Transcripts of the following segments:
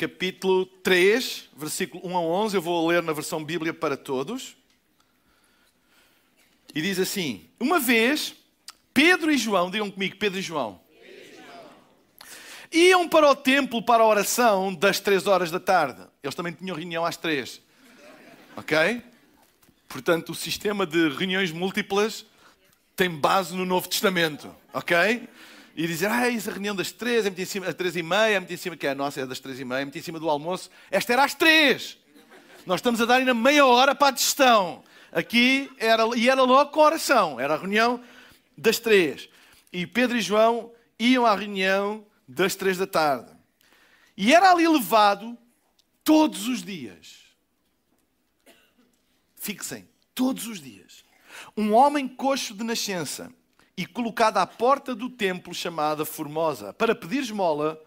capítulo 3, versículo 1 a 11. Eu vou ler na versão Bíblia para todos. E diz assim: Uma vez, Pedro e João, digam comigo, Pedro e João, iam para o templo para a oração das três horas da tarde. Eles também tinham reunião às três. Ok? Portanto, o sistema de reuniões múltiplas tem base no Novo Testamento. Ok? E dizer, ah, essa reunião das três, é muito em cima, às três e meia, é muito em cima, que é a nossa, é das três e meia, é muito em cima do almoço. Esta era às três. Nós estamos a dar ainda meia hora para a digestão. Aqui era, e era logo com oração, era a reunião das três. E Pedro e João iam à reunião das três da tarde. E era ali levado todos os dias. Fixem, todos os dias. Um homem coxo de nascença e colocado à porta do templo chamada Formosa, para pedir esmola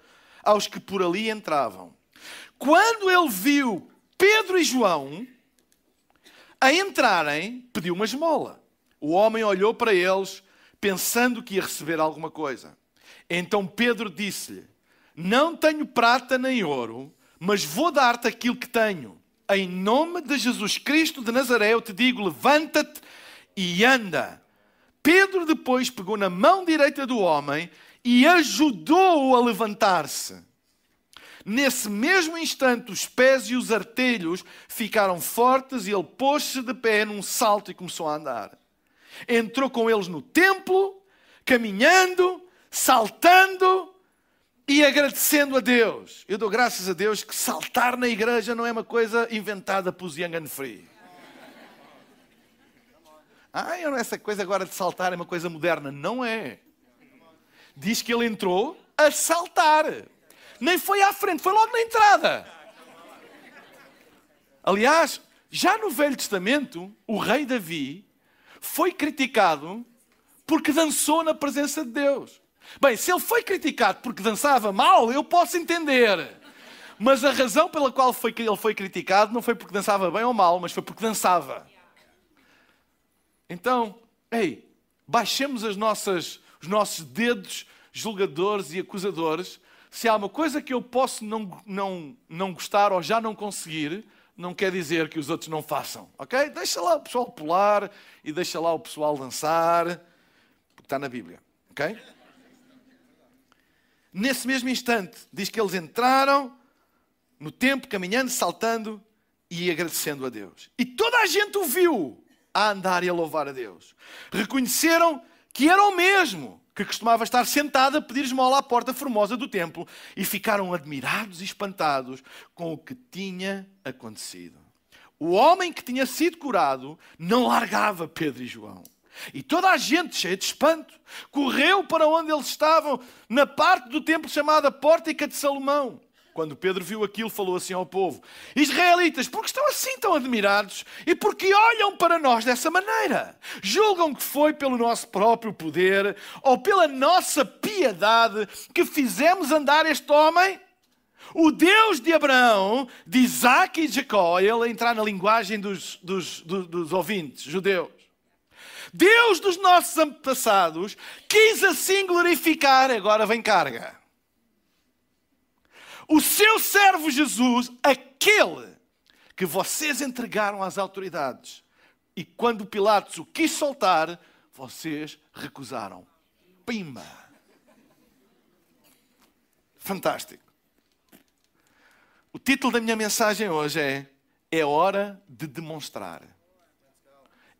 aos que por ali entravam. Quando ele viu Pedro e João a entrarem, pediu uma esmola. O homem olhou para eles, pensando que ia receber alguma coisa. Então Pedro disse-lhe: Não tenho prata nem ouro, mas vou dar-te aquilo que tenho. Em nome de Jesus Cristo de Nazaré, eu te digo: levanta-te e anda. Pedro depois pegou na mão direita do homem e ajudou-o a levantar-se. Nesse mesmo instante, os pés e os artelhos ficaram fortes e ele pôs-se de pé num salto e começou a andar. Entrou com eles no templo, caminhando, saltando e agradecendo a Deus. Eu dou graças a Deus que saltar na igreja não é uma coisa inventada pelos Young Free. Ah, essa coisa agora de saltar é uma coisa moderna. Não é. Diz que ele entrou a saltar. Nem foi à frente, foi logo na entrada. Aliás, já no Velho Testamento, o rei Davi foi criticado porque dançou na presença de Deus. Bem, se ele foi criticado porque dançava mal, eu posso entender. Mas a razão pela qual foi, ele foi criticado não foi porque dançava bem ou mal, mas foi porque dançava. Então, ei, baixemos as nossas, os nossos dedos julgadores e acusadores. Se há uma coisa que eu posso não, não, não gostar ou já não conseguir, não quer dizer que os outros não façam, ok? Deixa lá o pessoal pular e deixa lá o pessoal dançar, porque está na Bíblia, ok? Nesse mesmo instante, diz que eles entraram no templo, caminhando, saltando e agradecendo a Deus. E toda a gente o viu a andar e a louvar a Deus. Reconheceram que era o mesmo que costumava estar sentado a pedir esmola à porta formosa do templo e ficaram admirados e espantados com o que tinha acontecido. O homem que tinha sido curado não largava Pedro e João. E toda a gente, cheia de espanto, correu para onde eles estavam, na parte do templo chamada Pórtica de Salomão. Quando Pedro viu aquilo, falou assim ao povo: Israelitas, por que estão assim tão admirados e por que olham para nós dessa maneira? Julgam que foi pelo nosso próprio poder ou pela nossa piedade que fizemos andar este homem? O Deus de Abraão, de Isaac e de Jacó, ele entrar na linguagem dos, dos, dos, dos ouvintes judeus. Deus dos nossos antepassados quis assim glorificar, agora vem carga o seu servo Jesus, aquele que vocês entregaram às autoridades. E quando Pilatos o quis soltar, vocês recusaram. Pimba! Fantástico. O título da minha mensagem hoje é É hora de demonstrar.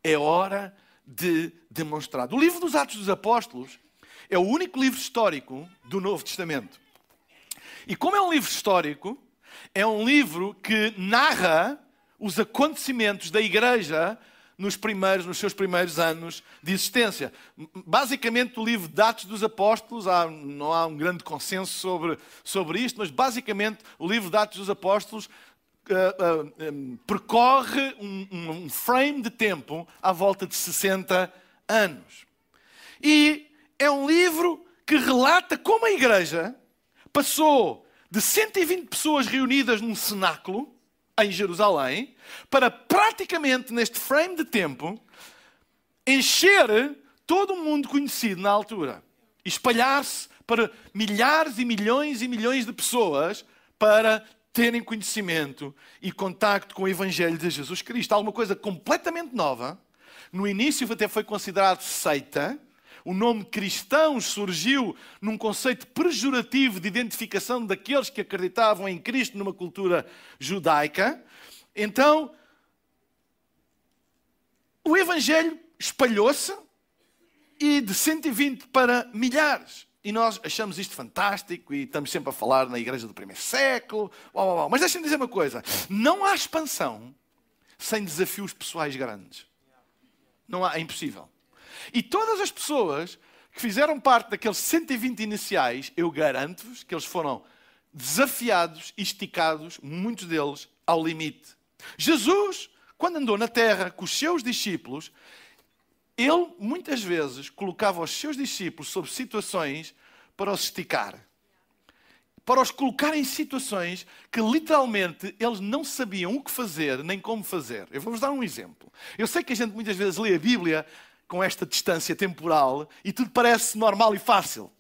É hora de demonstrar. O livro dos Atos dos Apóstolos é o único livro histórico do Novo Testamento e como é um livro histórico, é um livro que narra os acontecimentos da igreja nos primeiros, nos seus primeiros anos de existência. Basicamente, o livro de Atos dos Apóstolos, há, não há um grande consenso sobre, sobre isto, mas basicamente o livro de Atos dos Apóstolos uh, uh, um, percorre um, um frame de tempo à volta de 60 anos. E é um livro que relata como a igreja passou de 120 pessoas reunidas num cenáculo em Jerusalém para praticamente neste frame de tempo encher todo o mundo conhecido na altura, espalhar-se para milhares e milhões e milhões de pessoas para terem conhecimento e contacto com o Evangelho de Jesus Cristo. Alguma coisa completamente nova. No início até foi considerado seita. O nome cristãos surgiu num conceito pejorativo de identificação daqueles que acreditavam em Cristo numa cultura judaica. Então, o Evangelho espalhou-se e de 120 para milhares. E nós achamos isto fantástico e estamos sempre a falar na igreja do primeiro século. Uau, uau, uau. Mas deixem-me dizer uma coisa: não há expansão sem desafios pessoais grandes. Não há, é impossível. E todas as pessoas que fizeram parte daqueles 120 iniciais, eu garanto-vos que eles foram desafiados e esticados, muitos deles, ao limite. Jesus, quando andou na terra com os seus discípulos, ele muitas vezes colocava os seus discípulos sob situações para os esticar. Para os colocar em situações que literalmente eles não sabiam o que fazer nem como fazer. Eu vou-vos dar um exemplo. Eu sei que a gente muitas vezes lê a Bíblia com esta distância temporal e tudo parece normal e fácil.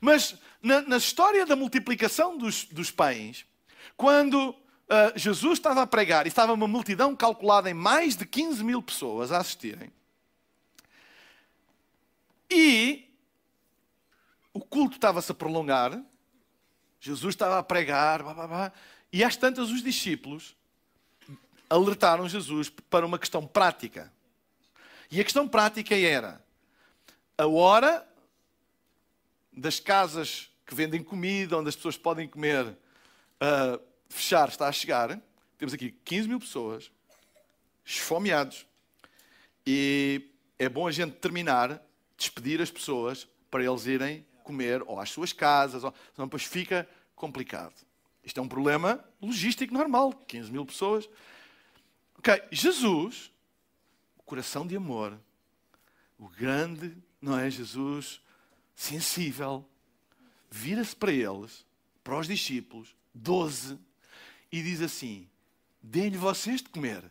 Mas na, na história da multiplicação dos, dos pães, quando uh, Jesus estava a pregar e estava uma multidão calculada em mais de 15 mil pessoas a assistirem, e o culto estava-se a prolongar, Jesus estava a pregar, blá, blá, blá, e às tantas os discípulos alertaram Jesus para uma questão prática. E a questão prática era a hora das casas que vendem comida, onde as pessoas podem comer, uh, fechar, está a chegar. Temos aqui 15 mil pessoas, esfomeados, e é bom a gente terminar despedir as pessoas para eles irem comer ou às suas casas, ou... senão depois fica complicado. Isto é um problema logístico normal, 15 mil pessoas. Ok, Jesus, coração de amor, o grande, não é? Jesus sensível, vira-se para eles, para os discípulos, doze, e diz assim: Deem-lhe vocês de comer.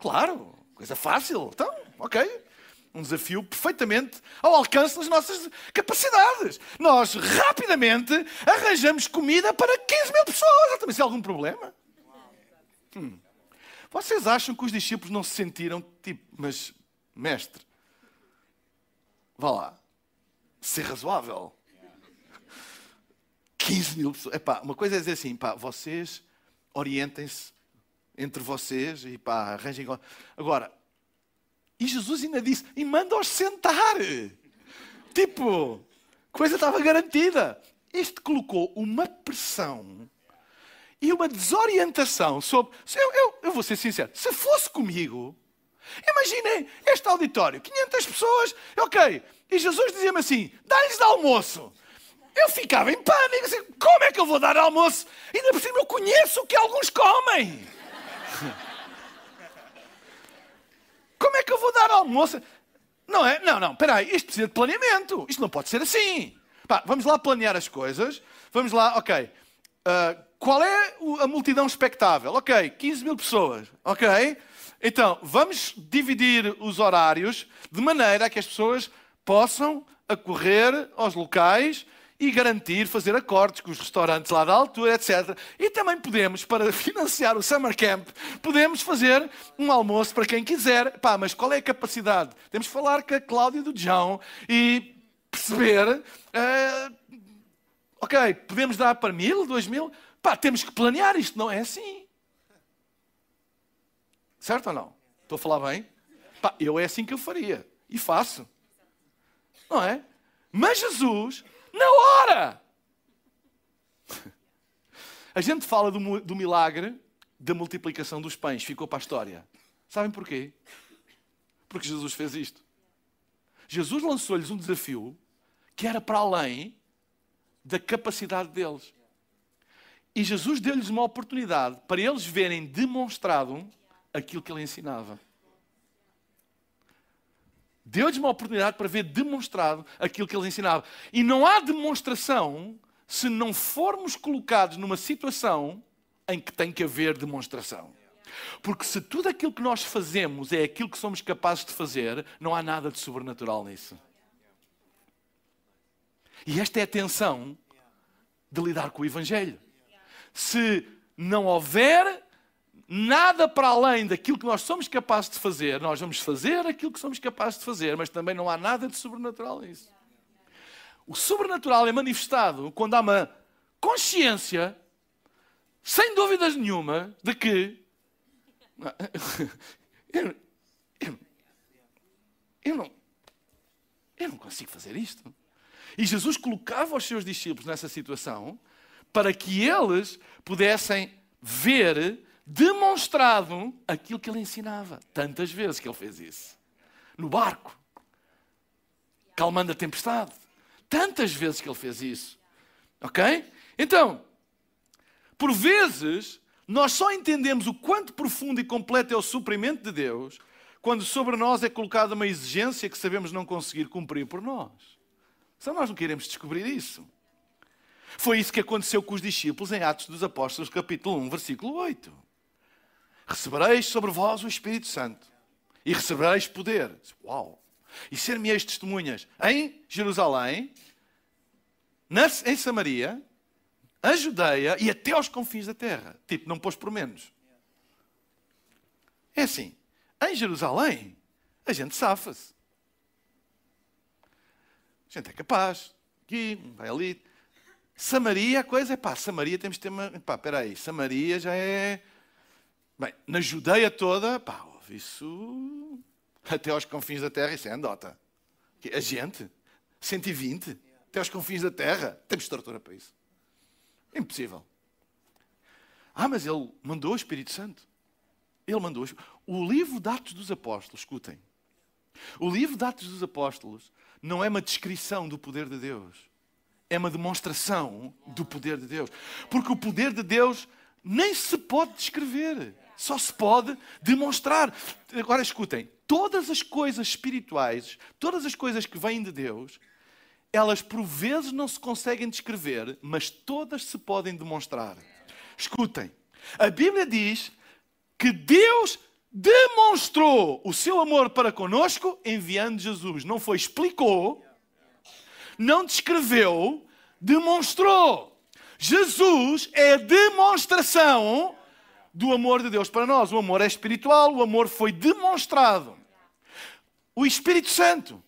Claro, coisa fácil. Então, ok um desafio perfeitamente ao alcance das nossas capacidades. Nós rapidamente arranjamos comida para 15 mil pessoas. Também se algum problema? Hum. Vocês acham que os discípulos não se sentiram tipo, mas mestre, vá lá, ser razoável. 15 mil pessoas. Epá, uma coisa é dizer assim, pá, vocês orientem-se entre vocês e pá, arranjem. Agora, e Jesus ainda disse: e manda-os sentar. Tipo, coisa estava garantida. Isto colocou uma pressão e uma desorientação sobre. Eu, eu, eu vou ser sincero, se fosse comigo, imaginem este auditório, 500 pessoas, ok, e Jesus dizia-me assim: dá-lhes de almoço. Eu ficava em pânico, assim, como é que eu vou dar almoço? Ainda por cima eu conheço o que alguns comem. Como é que eu vou dar almoço? Não é? Não, não, espera aí, isto precisa de planeamento. Isto não pode ser assim. Pá, vamos lá planear as coisas. Vamos lá, ok. Uh, qual é a multidão expectável? Ok, 15 mil pessoas. Ok? Então, vamos dividir os horários de maneira a que as pessoas possam acorrer aos locais e garantir fazer acordos com os restaurantes lá da altura, etc. E também podemos, para financiar o Summer Camp, podemos fazer um almoço para quem quiser. Pá, mas qual é a capacidade? Temos que falar com a Cláudia do João e perceber. Uh, ok, podemos dar para mil, dois mil? Pá, temos que planear isto, não é assim. Certo ou não? Estou a falar bem? Pá, eu é assim que eu faria. E faço. Não é? Mas Jesus na hora! A gente fala do, do milagre da multiplicação dos pães, ficou para a história. Sabem porquê? Porque Jesus fez isto. Jesus lançou-lhes um desafio que era para além da capacidade deles. E Jesus deu-lhes uma oportunidade para eles verem demonstrado aquilo que ele ensinava. Deu-lhes uma oportunidade para ver demonstrado aquilo que ele ensinava. E não há demonstração se não formos colocados numa situação em que tem que haver demonstração. Porque se tudo aquilo que nós fazemos é aquilo que somos capazes de fazer, não há nada de sobrenatural nisso. E esta é a tensão de lidar com o Evangelho. Se não houver nada para além daquilo que nós somos capazes de fazer, nós vamos fazer aquilo que somos capazes de fazer, mas também não há nada de sobrenatural nisso. O sobrenatural é manifestado quando há uma consciência, sem dúvidas nenhuma, de que eu, eu, eu, não, eu não consigo fazer isto. E Jesus colocava os seus discípulos nessa situação para que eles pudessem ver demonstrado aquilo que ele ensinava. Tantas vezes que ele fez isso. No barco, calmando a tempestade. Tantas vezes que ele fez isso. Ok? Então, por vezes, nós só entendemos o quanto profundo e completo é o suprimento de Deus quando sobre nós é colocada uma exigência que sabemos não conseguir cumprir por nós. Só nós não queremos descobrir isso. Foi isso que aconteceu com os discípulos em Atos dos Apóstolos, capítulo 1, versículo 8. Recebereis sobre vós o Espírito Santo e recebereis poder. Uau! E ser-me-eis testemunhas em Jerusalém, em Samaria, a Judeia e até aos confins da terra. Tipo, não pôs por menos. É assim, em Jerusalém, a gente safa-se. A gente é capaz. Aqui, vai ali. Samaria, a coisa é pá, Samaria temos de ter uma. Pá, espera aí, Samaria já é. Bem, na Judeia toda, pá, isso. Até aos confins da terra, isso é andota. A gente, 120, até aos confins da terra, temos estrutura para isso. É impossível. Ah, mas ele mandou o Espírito Santo. Ele mandou. O livro de Atos dos Apóstolos, escutem. O livro de Atos dos Apóstolos não é uma descrição do poder de Deus. É uma demonstração do poder de Deus. Porque o poder de Deus nem se pode descrever. Só se pode demonstrar. Agora escutem. Todas as coisas espirituais, todas as coisas que vêm de Deus, elas por vezes não se conseguem descrever, mas todas se podem demonstrar. Escutem, a Bíblia diz que Deus demonstrou o seu amor para conosco enviando Jesus. Não foi explicou, não descreveu, demonstrou. Jesus é a demonstração do amor de Deus para nós. O amor é espiritual, o amor foi demonstrado. O Espírito Santo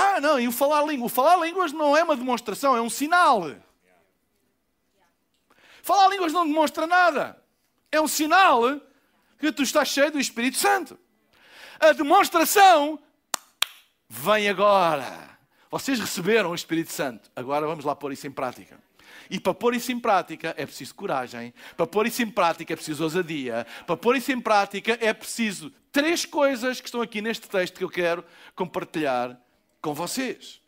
ah, não, e o falar línguas. O falar línguas não é uma demonstração, é um sinal. Falar línguas não demonstra nada. É um sinal que tu estás cheio do Espírito Santo. A demonstração vem agora. Vocês receberam o Espírito Santo. Agora vamos lá pôr isso em prática. E para pôr isso em prática é preciso coragem. Para pôr isso em prática é preciso ousadia. Para pôr isso em prática é preciso três coisas que estão aqui neste texto que eu quero compartilhar com vocês.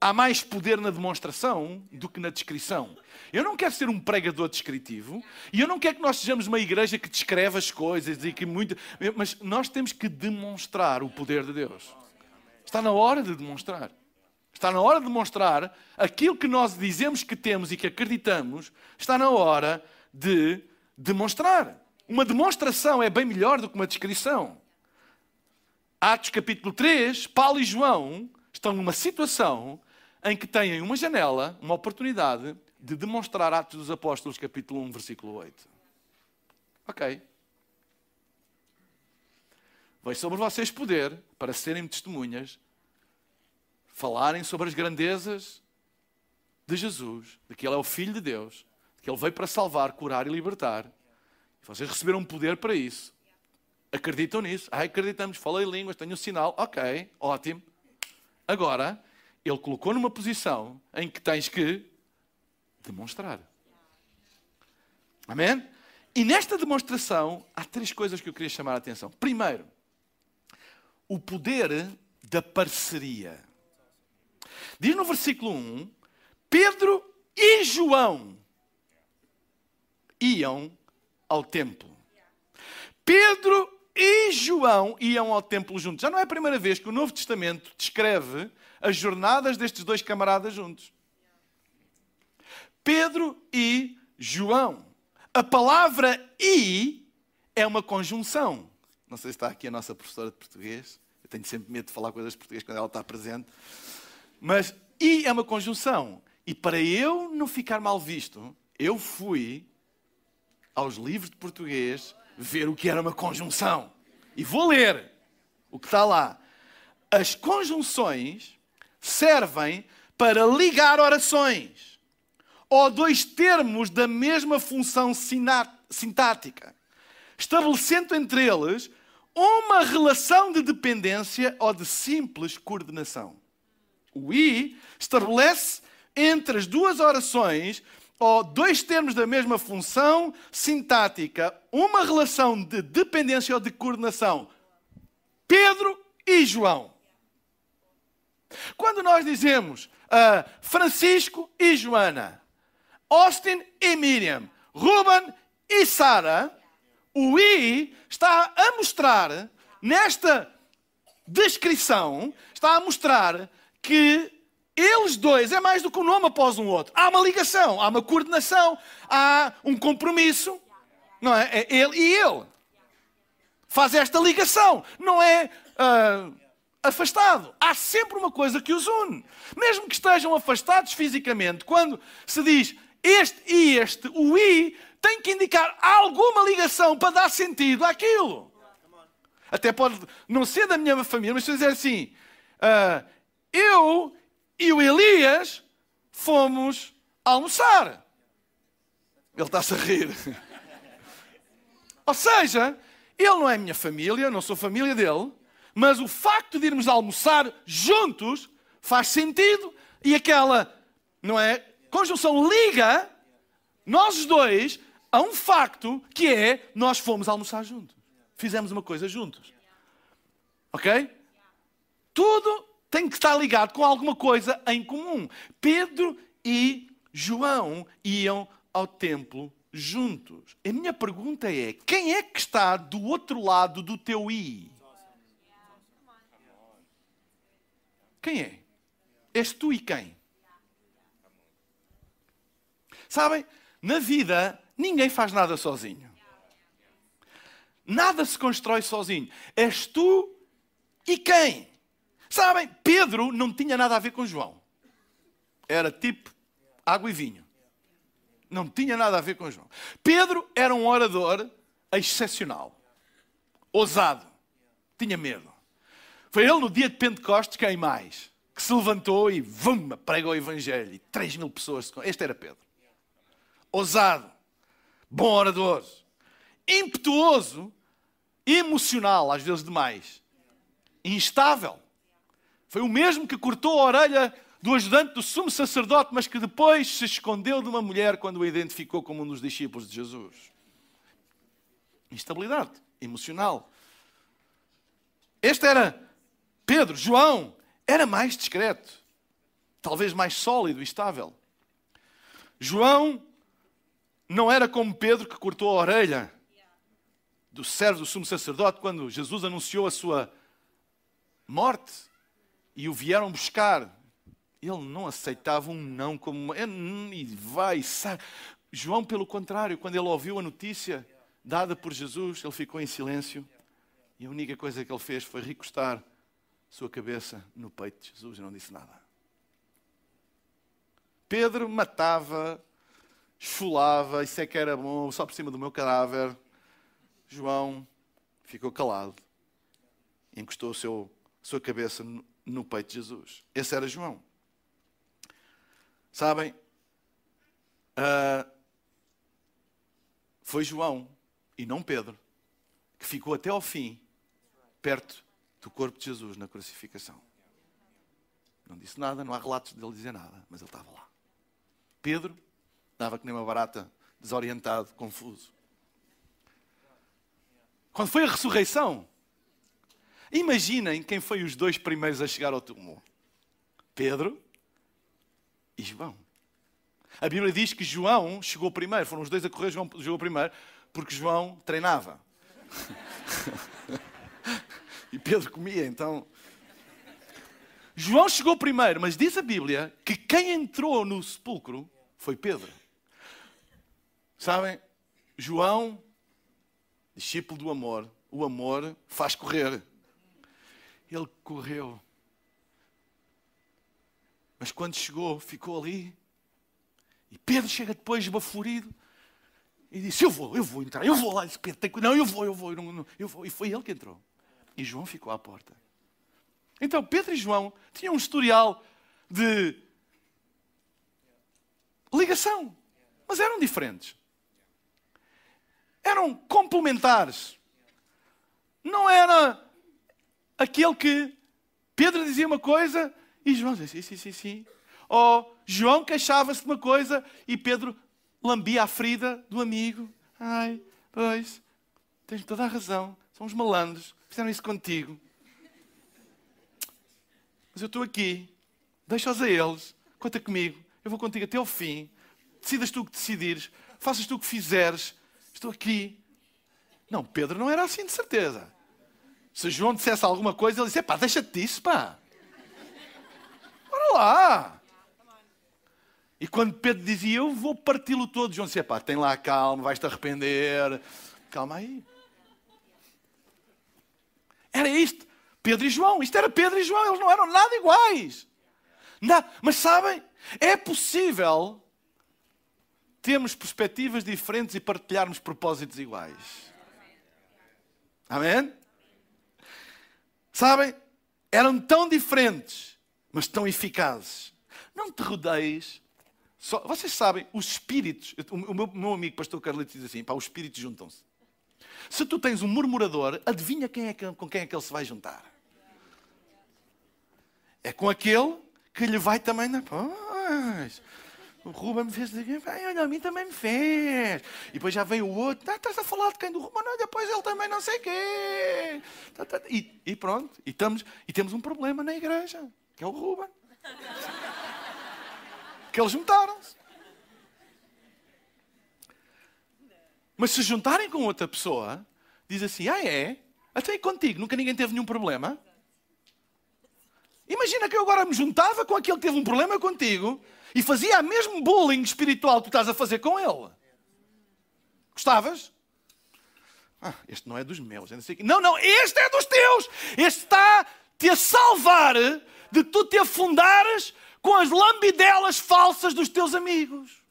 Há mais poder na demonstração do que na descrição. Eu não quero ser um pregador descritivo e eu não quero que nós sejamos uma igreja que descreve as coisas e que muito. Mas nós temos que demonstrar o poder de Deus. Está na hora de demonstrar. Está na hora de demonstrar aquilo que nós dizemos que temos e que acreditamos. Está na hora de demonstrar. Uma demonstração é bem melhor do que uma descrição. Atos capítulo 3, Paulo e João estão numa situação em que têm uma janela, uma oportunidade de demonstrar Atos dos Apóstolos, capítulo 1, versículo 8. Ok. Vem sobre vocês poder para serem testemunhas, falarem sobre as grandezas de Jesus, de que Ele é o Filho de Deus, de que Ele veio para salvar, curar e libertar. Vocês receberam poder para isso. Acreditam nisso? Ah, acreditamos, falei línguas, tenho um sinal. Ok, ótimo. Agora, ele colocou numa posição em que tens que demonstrar. Amém? E nesta demonstração há três coisas que eu queria chamar a atenção. Primeiro, o poder da parceria. Diz no versículo 1: Pedro e João. iam ao templo. Pedro e João iam ao templo juntos. Já não é a primeira vez que o Novo Testamento descreve as jornadas destes dois camaradas juntos. Pedro e João. A palavra e é uma conjunção. Não sei se está aqui a nossa professora de português. Eu tenho sempre medo de falar coisas de português quando ela está presente. Mas e é uma conjunção. E para eu não ficar mal visto, eu fui aos livros de português ver o que era uma conjunção. E vou ler o que está lá. As conjunções servem para ligar orações ou dois termos da mesma função sintática, estabelecendo entre eles uma relação de dependência ou de simples coordenação. O I estabelece entre as duas orações ou dois termos da mesma função sintática, uma relação de dependência ou de coordenação. Pedro e João. Quando nós dizemos uh, Francisco e Joana, Austin e Miriam, Ruben e Sara, o I está a mostrar, nesta descrição, está a mostrar que eles dois é mais do que um nome após um outro. Há uma ligação, há uma coordenação, há um compromisso. Não é? É ele e ele. Faz esta ligação. Não é uh, afastado. Há sempre uma coisa que os une. Mesmo que estejam afastados fisicamente, quando se diz este e este, o i tem que indicar alguma ligação para dar sentido àquilo. Até pode não ser da minha família, mas se eu dizer assim, uh, eu e o Elias fomos almoçar. Ele está-se a rir. Ou seja, ele não é minha família, não sou família dele, mas o facto de irmos almoçar juntos faz sentido e aquela, não é? Conjunção liga nós dois a um facto que é nós fomos almoçar juntos. Fizemos uma coisa juntos. Ok? Tudo tem que estar ligado com alguma coisa em comum. Pedro e João iam ao templo juntos. A minha pergunta é: quem é que está do outro lado do teu i? Quem é? És tu e quem? Sabem, na vida ninguém faz nada sozinho. Nada se constrói sozinho. És tu e quem? Sabem, Pedro não tinha nada a ver com João. Era tipo água e vinho. Não tinha nada a ver com João. Pedro era um orador excepcional, ousado, tinha medo. Foi ele no dia de Pentecostes, quem mais? Que se levantou e vum, pregou o Evangelho. E 3 mil pessoas. Este era Pedro. Ousado, bom orador, impetuoso, emocional, às vezes demais, instável. Foi o mesmo que cortou a orelha do ajudante do sumo sacerdote, mas que depois se escondeu de uma mulher quando o identificou como um dos discípulos de Jesus. Instabilidade emocional. Este era Pedro. João era mais discreto, talvez mais sólido e estável. João não era como Pedro que cortou a orelha do servo do sumo sacerdote quando Jesus anunciou a sua morte e o vieram buscar. Ele não aceitava um não como e vai, sai. João, pelo contrário, quando ele ouviu a notícia dada por Jesus, ele ficou em silêncio e a única coisa que ele fez foi recostar sua cabeça no peito de Jesus e não disse nada. Pedro matava, esfolava, isso é que era bom, só por cima do meu cadáver. João ficou calado, encostou a sua cabeça no peito de Jesus. Esse era João. Sabem, uh, foi João e não Pedro que ficou até ao fim perto do corpo de Jesus na crucificação. Não disse nada, não há relatos dele dizer nada, mas ele estava lá. Pedro dava que nem uma barata, desorientado, confuso. Quando foi a ressurreição, Imaginem quem foi os dois primeiros a chegar ao túmulo: Pedro e João. A Bíblia diz que João chegou primeiro, foram os dois a correr, João chegou primeiro, porque João treinava. e Pedro comia, então. João chegou primeiro, mas diz a Bíblia que quem entrou no sepulcro foi Pedro. Sabem? João, discípulo do amor, o amor faz correr. Ele correu. Mas quando chegou, ficou ali. E Pedro chega depois baforido e disse: Eu vou, eu vou entrar, eu vou lá. disse, Pedro, tem... Não, eu vou, eu vou, eu vou. E foi ele que entrou. E João ficou à porta. Então Pedro e João tinham um historial de ligação, mas eram diferentes. Eram complementares. Não era aquele que Pedro dizia uma coisa e João dizia sim, sim, sim, sim. Ou João queixava-se de uma coisa e Pedro lambia a ferida do amigo. Ai, pois, tens toda a razão. São os malandros. Fizeram isso contigo. Mas eu estou aqui. Deixa-os a eles. Conta comigo. Eu vou contigo até ao fim. Decidas tu o que decidires. Faças tu o que fizeres. Estou aqui. Não, Pedro não era assim de certeza. Se João dissesse alguma coisa, ele disse: pá, deixa-te disso, pá. Bora lá. E quando Pedro dizia: Eu vou parti-lo todo, João dizia: pá, tem lá calma, vais-te arrepender. Calma aí. Era isto. Pedro e João. Isto era Pedro e João. Eles não eram nada iguais. Não. Mas sabem, é possível termos perspectivas diferentes e partilharmos propósitos iguais. Amém? Sabem? Eram tão diferentes, mas tão eficazes. Não te rodeies. Só, vocês sabem, os espíritos. O meu, amigo pastor Carlito diz assim: pá, os espíritos juntam-se. Se tu tens um murmurador, adivinha quem é que, com quem é que ele se vai juntar? É com aquele que lhe vai também na. O Ruben me fez dizer, olha, a mim também me fez. E depois já vem o outro, ah, estás a falar de quem do Ruben? Não, depois ele também não sei quê. Tá, tá, e, e pronto, e, estamos, e temos um problema na igreja, que é o Ruben. que eles juntaram-se. Mas se juntarem com outra pessoa, diz assim, ah é? Até contigo, nunca ninguém teve nenhum problema? Imagina que eu agora me juntava com aquele que teve um problema contigo e fazia a mesmo bullying espiritual que tu estás a fazer com ele. Gostavas? Ah, este não é dos meus. Não, não, este é dos teus. Este está-te a salvar de tu te afundares com as lambidelas falsas dos teus amigos.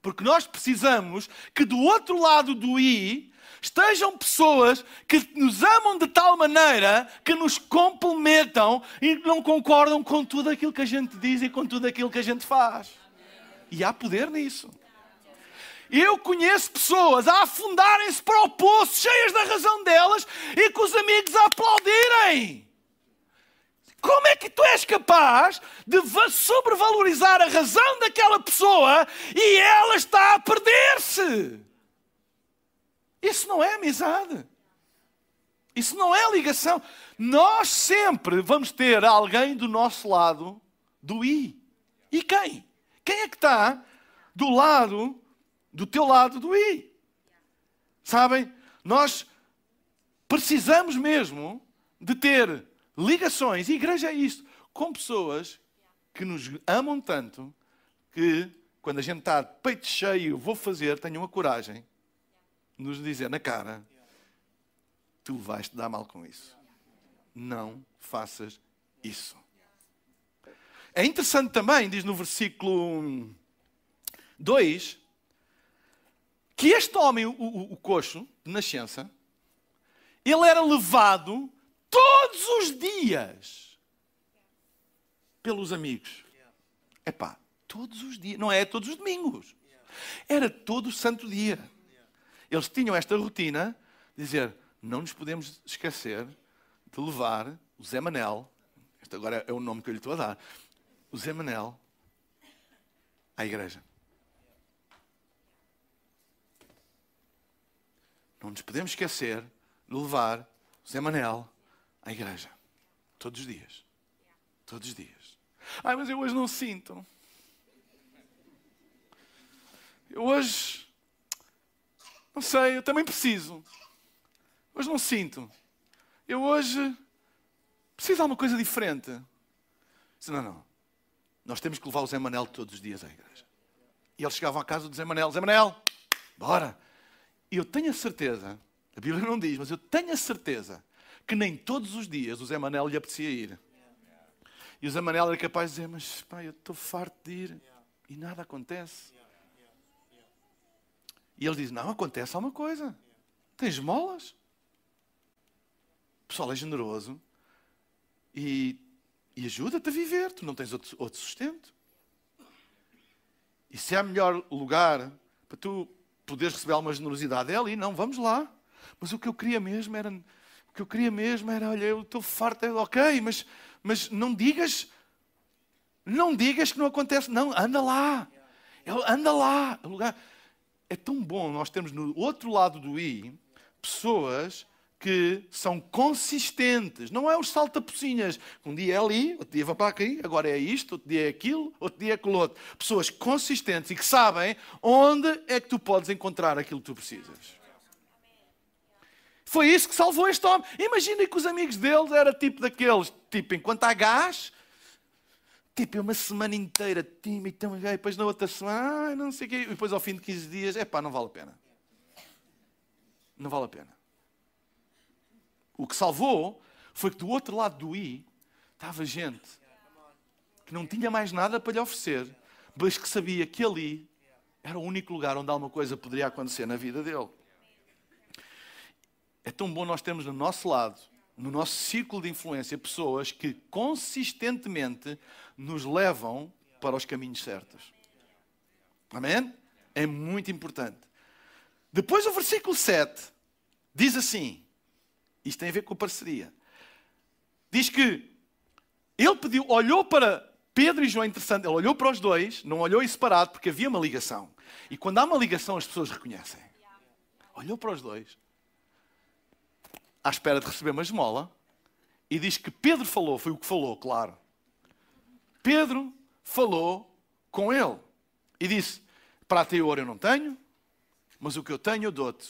Porque nós precisamos que do outro lado do I estejam pessoas que nos amam de tal maneira que nos complementam e não concordam com tudo aquilo que a gente diz e com tudo aquilo que a gente faz. E há poder nisso. Eu conheço pessoas a afundarem-se para o poço, cheias da razão delas, e com os amigos a aplaudirem. Como é que tu és capaz de sobrevalorizar a razão daquela pessoa e ela está a perder-se? Isso não é amizade. Isso não é ligação. Nós sempre vamos ter alguém do nosso lado do I. E quem? Quem é que está do lado, do teu lado do I? Sabem? Nós precisamos mesmo de ter ligações, e igreja é isto, com pessoas que nos amam tanto que quando a gente está de peito cheio, vou fazer, tenham a coragem nos dizer na cara: tu vais te dar mal com isso. Não faças isso. É interessante também, diz no versículo 2, que este homem, o, o, o coxo de nascença, ele era levado todos os dias pelos amigos. É pá, todos os dias, não é todos os domingos, era todo o santo dia. Eles tinham esta rotina de dizer: não nos podemos esquecer de levar o Zé Manel, este agora é o nome que eu lhe estou a dar, o Zé Manel à igreja. Não nos podemos esquecer de levar o Zé Manel à igreja. Todos os dias. Todos os dias. Ai, mas eu hoje não sinto. Eu hoje, não sei, eu também preciso. Hoje não sinto. Eu hoje preciso de alguma coisa diferente. Disse, não, não. Nós temos que levar o Zé Manel todos os dias à igreja. E eles chegavam à casa do Zé Manel. Zé Manel, bora. E eu tenho a certeza, a Bíblia não diz, mas eu tenho a certeza que nem todos os dias o Zé Manel lhe apetecia ir. E o Zé Manel era capaz de dizer, mas pai, eu estou farto de ir. E nada acontece. E ele diz, não, acontece alguma coisa. Tens molas. O pessoal é generoso e, e ajuda-te a viver. Tu não tens outro, outro sustento. E se há melhor lugar para tu poderes receber alguma generosidade é ali, não, vamos lá. Mas o que eu queria mesmo era, que eu queria mesmo era, olha, eu estou farto, é ok, mas, mas não digas, não digas que não acontece, não, anda lá, anda lá. lugar é tão bom nós termos no outro lado do i pessoas que são consistentes. Não é os saltapocinhas. Um dia é ali, outro dia vai para aqui, agora é isto, outro dia é aquilo, outro dia é aquilo outro. Pessoas consistentes e que sabem onde é que tu podes encontrar aquilo que tu precisas. Foi isso que salvou este homem. Imaginem que os amigos deles eram tipo daqueles, tipo, enquanto há gás, tipo, é uma semana inteira, time, então, e depois na outra semana, não sei o quê, e depois ao fim de 15 dias, é pá, não vale a pena. Não vale a pena. O que salvou foi que do outro lado do I estava gente que não tinha mais nada para lhe oferecer, mas que sabia que ali era o único lugar onde alguma coisa poderia acontecer na vida dele. É tão bom nós termos no nosso lado, no nosso círculo de influência, pessoas que consistentemente nos levam para os caminhos certos. Amém? É muito importante. Depois o versículo 7 diz assim: isto tem a ver com a parceria. Diz que ele pediu, olhou para Pedro e João, interessante, ele olhou para os dois, não olhou em separado, porque havia uma ligação. E quando há uma ligação, as pessoas reconhecem. Olhou para os dois, à espera de receber uma esmola, e diz que Pedro falou, foi o que falou, claro. Pedro falou com ele e disse: Prata e ouro eu não tenho, mas o que eu tenho eu dou-te.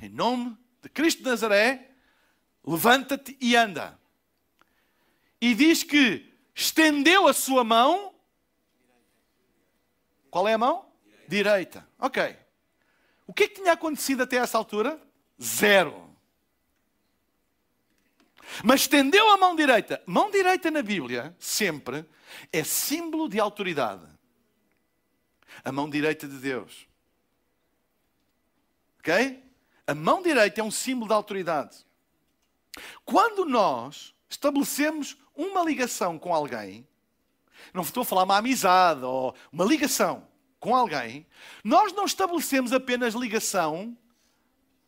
Em nome de Cristo de Nazaré, levanta-te e anda. E diz que estendeu a sua mão. Qual é a mão? Direita. Ok. O que é que tinha acontecido até essa altura? Zero. Mas estendeu a mão direita. Mão direita na Bíblia, sempre, é símbolo de autoridade. A mão direita de Deus. Ok? A mão direita é um símbolo de autoridade. Quando nós estabelecemos uma ligação com alguém, não estou a falar uma amizade ou uma ligação com alguém, nós não estabelecemos apenas ligação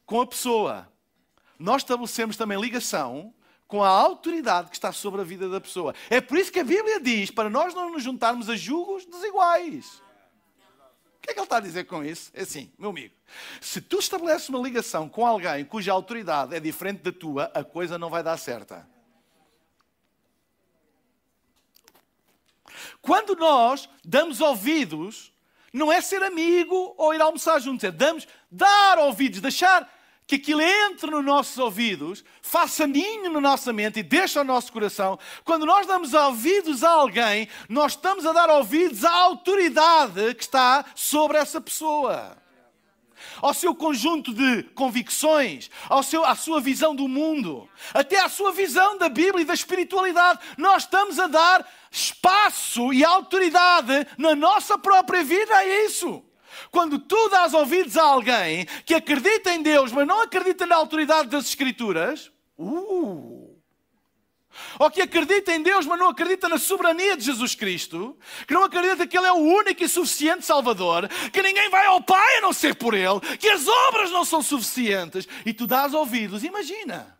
com a pessoa. Nós estabelecemos também ligação com a autoridade que está sobre a vida da pessoa. É por isso que a Bíblia diz para nós não nos juntarmos a julgos desiguais. O que é que ele está a dizer com isso? É assim, meu amigo, se tu estabeleces uma ligação com alguém cuja autoridade é diferente da tua, a coisa não vai dar certa. Quando nós damos ouvidos, não é ser amigo ou ir almoçar juntos, é damos, dar ouvidos, deixar que aquilo entre nos nossos ouvidos, faça ninho na nossa mente e deixe ao nosso coração. Quando nós damos ouvidos a alguém, nós estamos a dar ouvidos à autoridade que está sobre essa pessoa. Ao seu conjunto de convicções, ao seu, à sua visão do mundo, até à sua visão da Bíblia e da espiritualidade. Nós estamos a dar espaço e autoridade na nossa própria vida a isso. Quando tu dás ouvidos a alguém que acredita em Deus, mas não acredita na autoridade das Escrituras, uh, ou que acredita em Deus, mas não acredita na soberania de Jesus Cristo, que não acredita que Ele é o único e suficiente Salvador, que ninguém vai ao Pai a não ser por Ele, que as obras não são suficientes, e tu dás ouvidos, imagina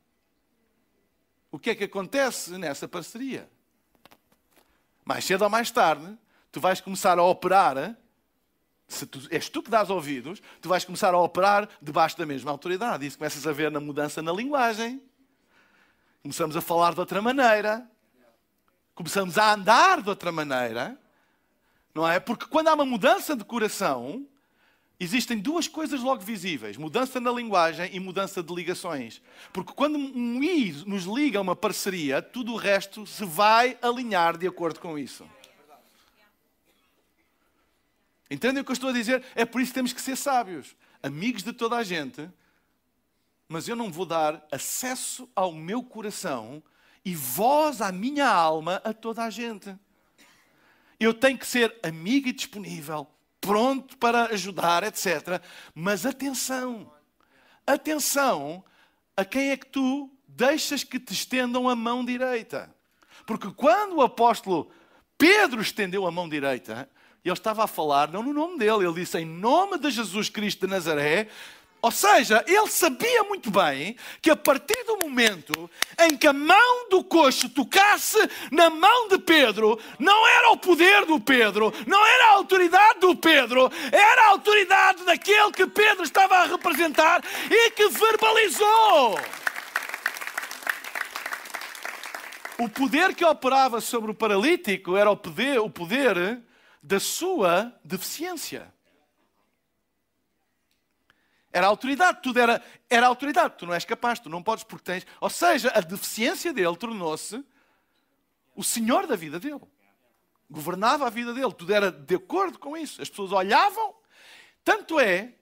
o que é que acontece nessa parceria. Mais cedo ou mais tarde, tu vais começar a operar se tu, és tu que dás ouvidos, tu vais começar a operar debaixo da mesma autoridade. Isso começas a ver na mudança na linguagem. Começamos a falar de outra maneira. Começamos a andar de outra maneira. Não é? Porque quando há uma mudança de coração, existem duas coisas logo visíveis: mudança na linguagem e mudança de ligações. Porque quando um I nos liga a uma parceria, tudo o resto se vai alinhar de acordo com isso. Entendem o que eu estou a dizer? É por isso que temos que ser sábios, amigos de toda a gente, mas eu não vou dar acesso ao meu coração e voz à minha alma a toda a gente. Eu tenho que ser amigo e disponível, pronto para ajudar, etc. Mas atenção, atenção a quem é que tu deixas que te estendam a mão direita. Porque quando o apóstolo Pedro estendeu a mão direita, ele estava a falar não no nome dele, ele disse em nome de Jesus Cristo de Nazaré, ou seja, ele sabia muito bem que a partir do momento em que a mão do coxo tocasse na mão de Pedro, não era o poder do Pedro, não era a autoridade do Pedro, era a autoridade daquele que Pedro estava a representar e que verbalizou. O poder que operava sobre o paralítico era o poder, o poder da sua deficiência. Era autoridade, tudo era, era autoridade. Tu não és capaz, tu não podes porque tens. Ou seja, a deficiência dele tornou-se o senhor da vida dele. Governava a vida dele, tudo era de acordo com isso. As pessoas olhavam. Tanto é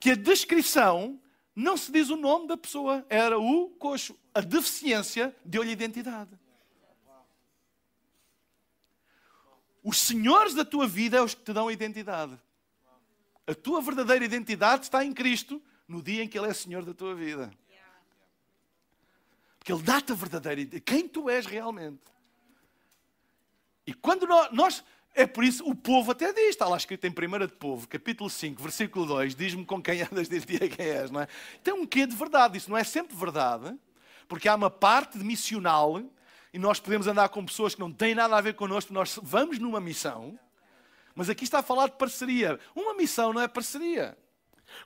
que a descrição não se diz o nome da pessoa, era o coxo. A deficiência deu-lhe identidade. Os senhores da tua vida é os que te dão a identidade. A tua verdadeira identidade está em Cristo no dia em que Ele é Senhor da tua vida. Porque Ele dá-te a verdadeira identidade, quem tu és realmente. E quando nós, É por isso, o povo até diz, está lá escrito em 1 de Povo, capítulo 5, versículo 2, diz-me com quem andas dia quem és, não é? Tem um quê de verdade, isso não é sempre verdade, porque há uma parte missional e nós podemos andar com pessoas que não têm nada a ver connosco, nós vamos numa missão, mas aqui está a falar de parceria. Uma missão não é parceria.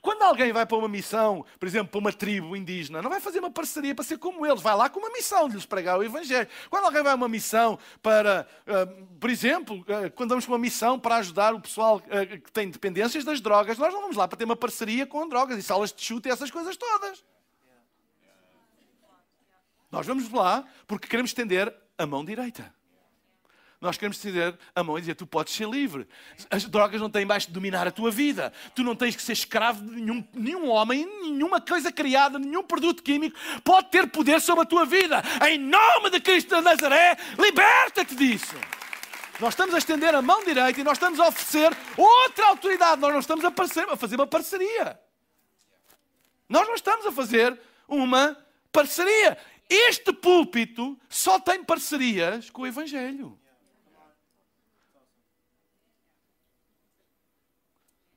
Quando alguém vai para uma missão, por exemplo, para uma tribo indígena, não vai fazer uma parceria para ser como eles, vai lá com uma missão de lhes pregar o Evangelho. Quando alguém vai a uma missão para, uh, por exemplo, uh, quando vamos para uma missão para ajudar o pessoal uh, que tem dependências das drogas, nós não vamos lá para ter uma parceria com drogas e salas de chute e essas coisas todas. Nós vamos lá porque queremos estender a mão direita. Nós queremos estender a mão e dizer: tu podes ser livre. As drogas não têm mais de dominar a tua vida. Tu não tens que ser escravo de nenhum, nenhum homem, nenhuma coisa criada, nenhum produto químico pode ter poder sobre a tua vida. Em nome de Cristo de Nazaré, liberta-te disso. Nós estamos a estender a mão direita e nós estamos a oferecer outra autoridade. Nós não estamos a, a fazer uma parceria. Nós não estamos a fazer uma parceria. Este púlpito só tem parcerias com o Evangelho.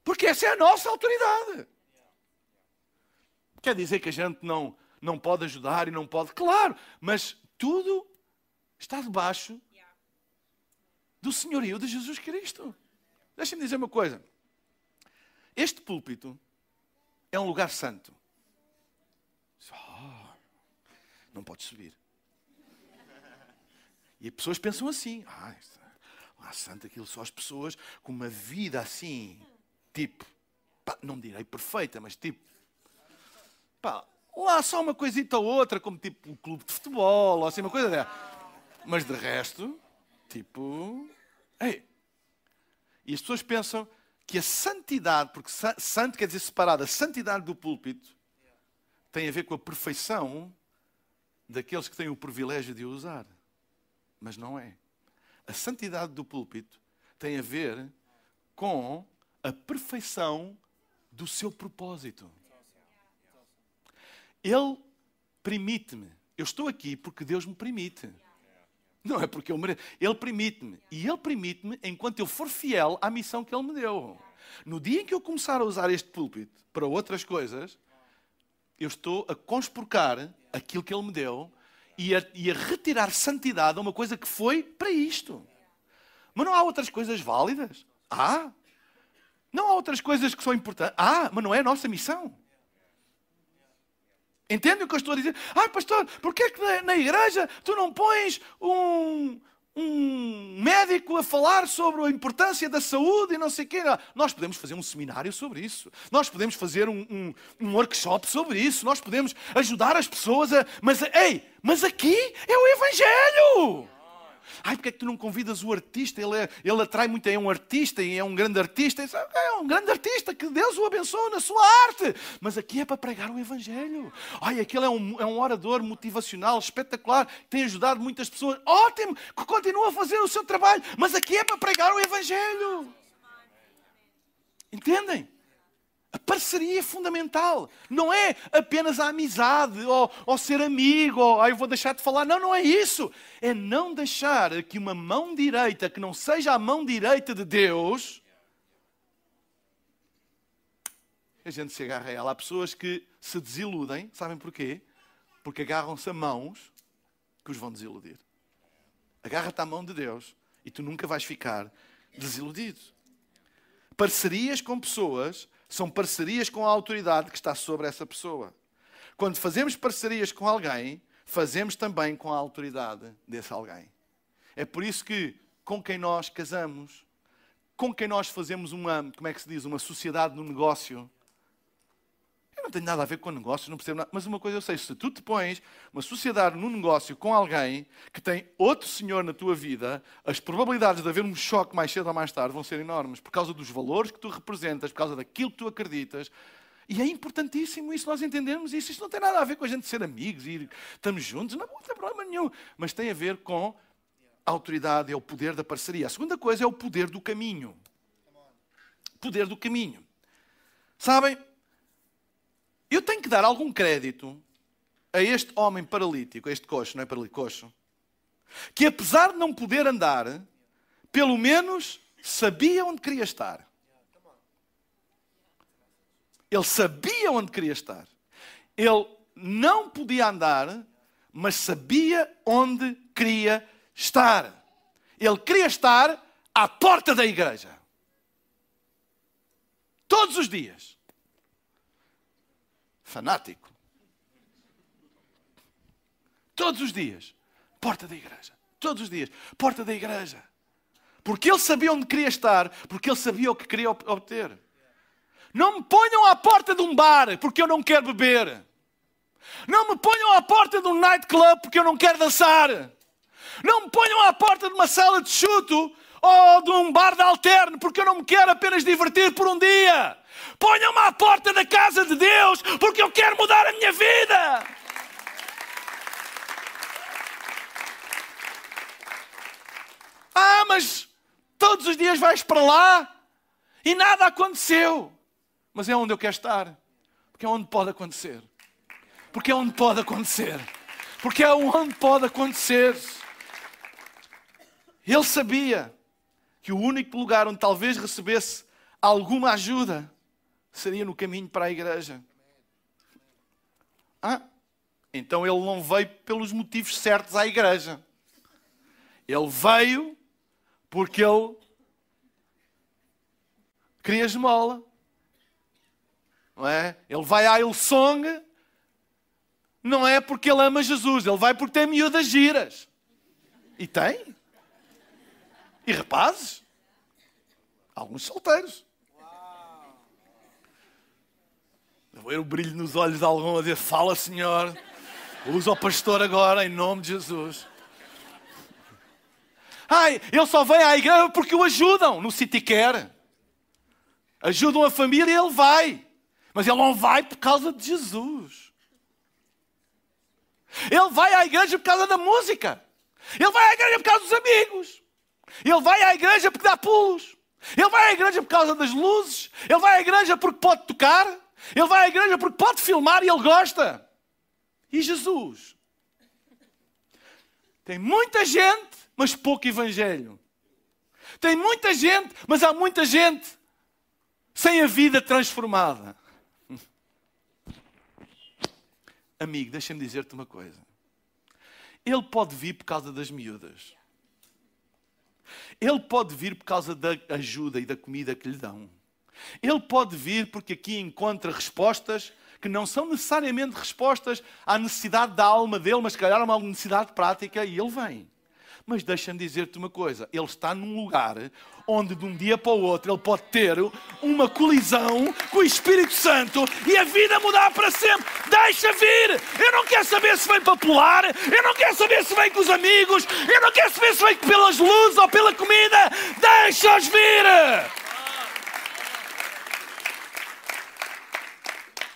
Porque essa é a nossa autoridade. Quer dizer que a gente não, não pode ajudar e não pode. Claro, mas tudo está debaixo do senhorio de Jesus Cristo. Deixem-me dizer uma coisa. Este púlpito é um lugar santo não pode subir. E as pessoas pensam assim: ah, lá santo aquilo só as pessoas com uma vida assim, tipo, pá, não direi perfeita, mas tipo, pá, lá só uma coisita ou outra, como tipo um clube de futebol, ou assim, uma coisa dela. Mas de resto, tipo, ei. E as pessoas pensam que a santidade, porque santo quer dizer separado, a santidade do púlpito tem a ver com a perfeição daqueles que têm o privilégio de o usar. Mas não é. A santidade do púlpito tem a ver com a perfeição do seu propósito. Ele permite-me. Eu estou aqui porque Deus me permite. Não é porque eu mereço. Ele permite-me. E Ele permite-me enquanto eu for fiel à missão que Ele me deu. No dia em que eu começar a usar este púlpito para outras coisas, eu estou a conspurcar aquilo que Ele me deu e a, e a retirar santidade a uma coisa que foi para isto. Mas não há outras coisas válidas? Há. Não há outras coisas que são importantes? Há, mas não é a nossa missão. Entende o que eu estou a dizer? Ah, pastor, porquê é que na, na igreja tu não pões um, um médico a falar sobre a importância da saúde e não sei o quê. Nós podemos fazer um seminário sobre isso. Nós podemos fazer um, um, um workshop sobre isso. Nós podemos ajudar as pessoas a. Mas, ei, mas aqui é o Evangelho. Ai, porque é que tu não convidas o artista? Ele, é, ele atrai muito, é um artista e é um grande artista. É um grande artista, que Deus o abençoe na sua arte. Mas aqui é para pregar o Evangelho. Ai, aquele é um, é um orador motivacional espetacular, tem ajudado muitas pessoas. Ótimo, que continua a fazer o seu trabalho. Mas aqui é para pregar o Evangelho. Entendem? A parceria é fundamental. Não é apenas a amizade ou, ou ser amigo, ou ah, eu vou deixar de falar. Não, não é isso. É não deixar que uma mão direita, que não seja a mão direita de Deus, a gente se agarra a ela. Há pessoas que se desiludem, sabem porquê? Porque agarram-se a mãos que os vão desiludir. Agarra-te à mão de Deus e tu nunca vais ficar desiludido. Parcerias com pessoas são parcerias com a autoridade que está sobre essa pessoa. Quando fazemos parcerias com alguém, fazemos também com a autoridade desse alguém. É por isso que com quem nós casamos, com quem nós fazemos uma, como é que se diz, uma sociedade no negócio, não tenho nada a ver com negócio, não percebo nada. Mas uma coisa eu sei: se tu te pões uma sociedade num negócio com alguém que tem outro senhor na tua vida, as probabilidades de haver um choque mais cedo ou mais tarde vão ser enormes por causa dos valores que tu representas, por causa daquilo que tu acreditas. E é importantíssimo isso, nós entendermos isso. Isto não tem nada a ver com a gente ser amigos e estamos juntos, não, não tem problema nenhum. Mas tem a ver com a autoridade, é o poder da parceria. A segunda coisa é o poder do caminho. Poder do caminho. Sabem, eu tenho que dar algum crédito a este homem paralítico, a este coxo, não é paralítico, coxo, que apesar de não poder andar, pelo menos sabia onde queria estar. Ele sabia onde queria estar. Ele não podia andar, mas sabia onde queria estar. Ele queria estar à porta da igreja. Todos os dias fanático. Todos os dias, porta da igreja. Todos os dias, porta da igreja. Porque ele sabia onde queria estar, porque ele sabia o que queria obter. Não me ponham à porta de um bar, porque eu não quero beber. Não me ponham à porta de um nightclub, porque eu não quero dançar. Não me ponham à porta de uma sala de chuto ou de um bar de alterno, porque eu não me quero apenas divertir por um dia. Ponham-me à porta da casa de Deus, porque eu quero mudar a minha vida. Ah, mas todos os dias vais para lá e nada aconteceu. Mas é onde eu quero estar, porque é onde pode acontecer. Porque é onde pode acontecer. Porque é onde pode acontecer. Ele sabia que o único lugar onde talvez recebesse alguma ajuda seria no caminho para a igreja. Ah, então ele não veio pelos motivos certos à igreja. Ele veio porque ele queria esmola. Não é? Ele vai à Ilsong não é porque ele ama Jesus, ele vai porque tem miúdas giras. E tem. E rapazes. Alguns solteiros. Vou ver o brilho nos olhos de algum a dizer: Fala, Senhor. Usa o pastor agora, em nome de Jesus. Ai, ele só vem à igreja porque o ajudam no City Care. Ajudam a família e ele vai. Mas ele não vai por causa de Jesus. Ele vai à igreja por causa da música. Ele vai à igreja por causa dos amigos. Ele vai à igreja porque dá pulos. Ele vai à igreja por causa das luzes. Ele vai à igreja porque pode tocar. Ele vai à igreja porque pode filmar e ele gosta. E Jesus? Tem muita gente, mas pouco evangelho. Tem muita gente, mas há muita gente sem a vida transformada. Amigo, deixa-me dizer-te uma coisa. Ele pode vir por causa das miúdas. Ele pode vir por causa da ajuda e da comida que lhe dão. Ele pode vir porque aqui encontra respostas que não são necessariamente respostas à necessidade da alma dele, mas se calhar uma necessidade prática e ele vem. Mas deixa-me dizer-te uma coisa: ele está num lugar onde de um dia para o outro ele pode ter uma colisão com o Espírito Santo e a vida mudar para sempre. Deixa vir! Eu não quero saber se vem para pular, eu não quero saber se vem com os amigos, eu não quero saber se vem pelas luzes ou pela comida. Deixa-os vir!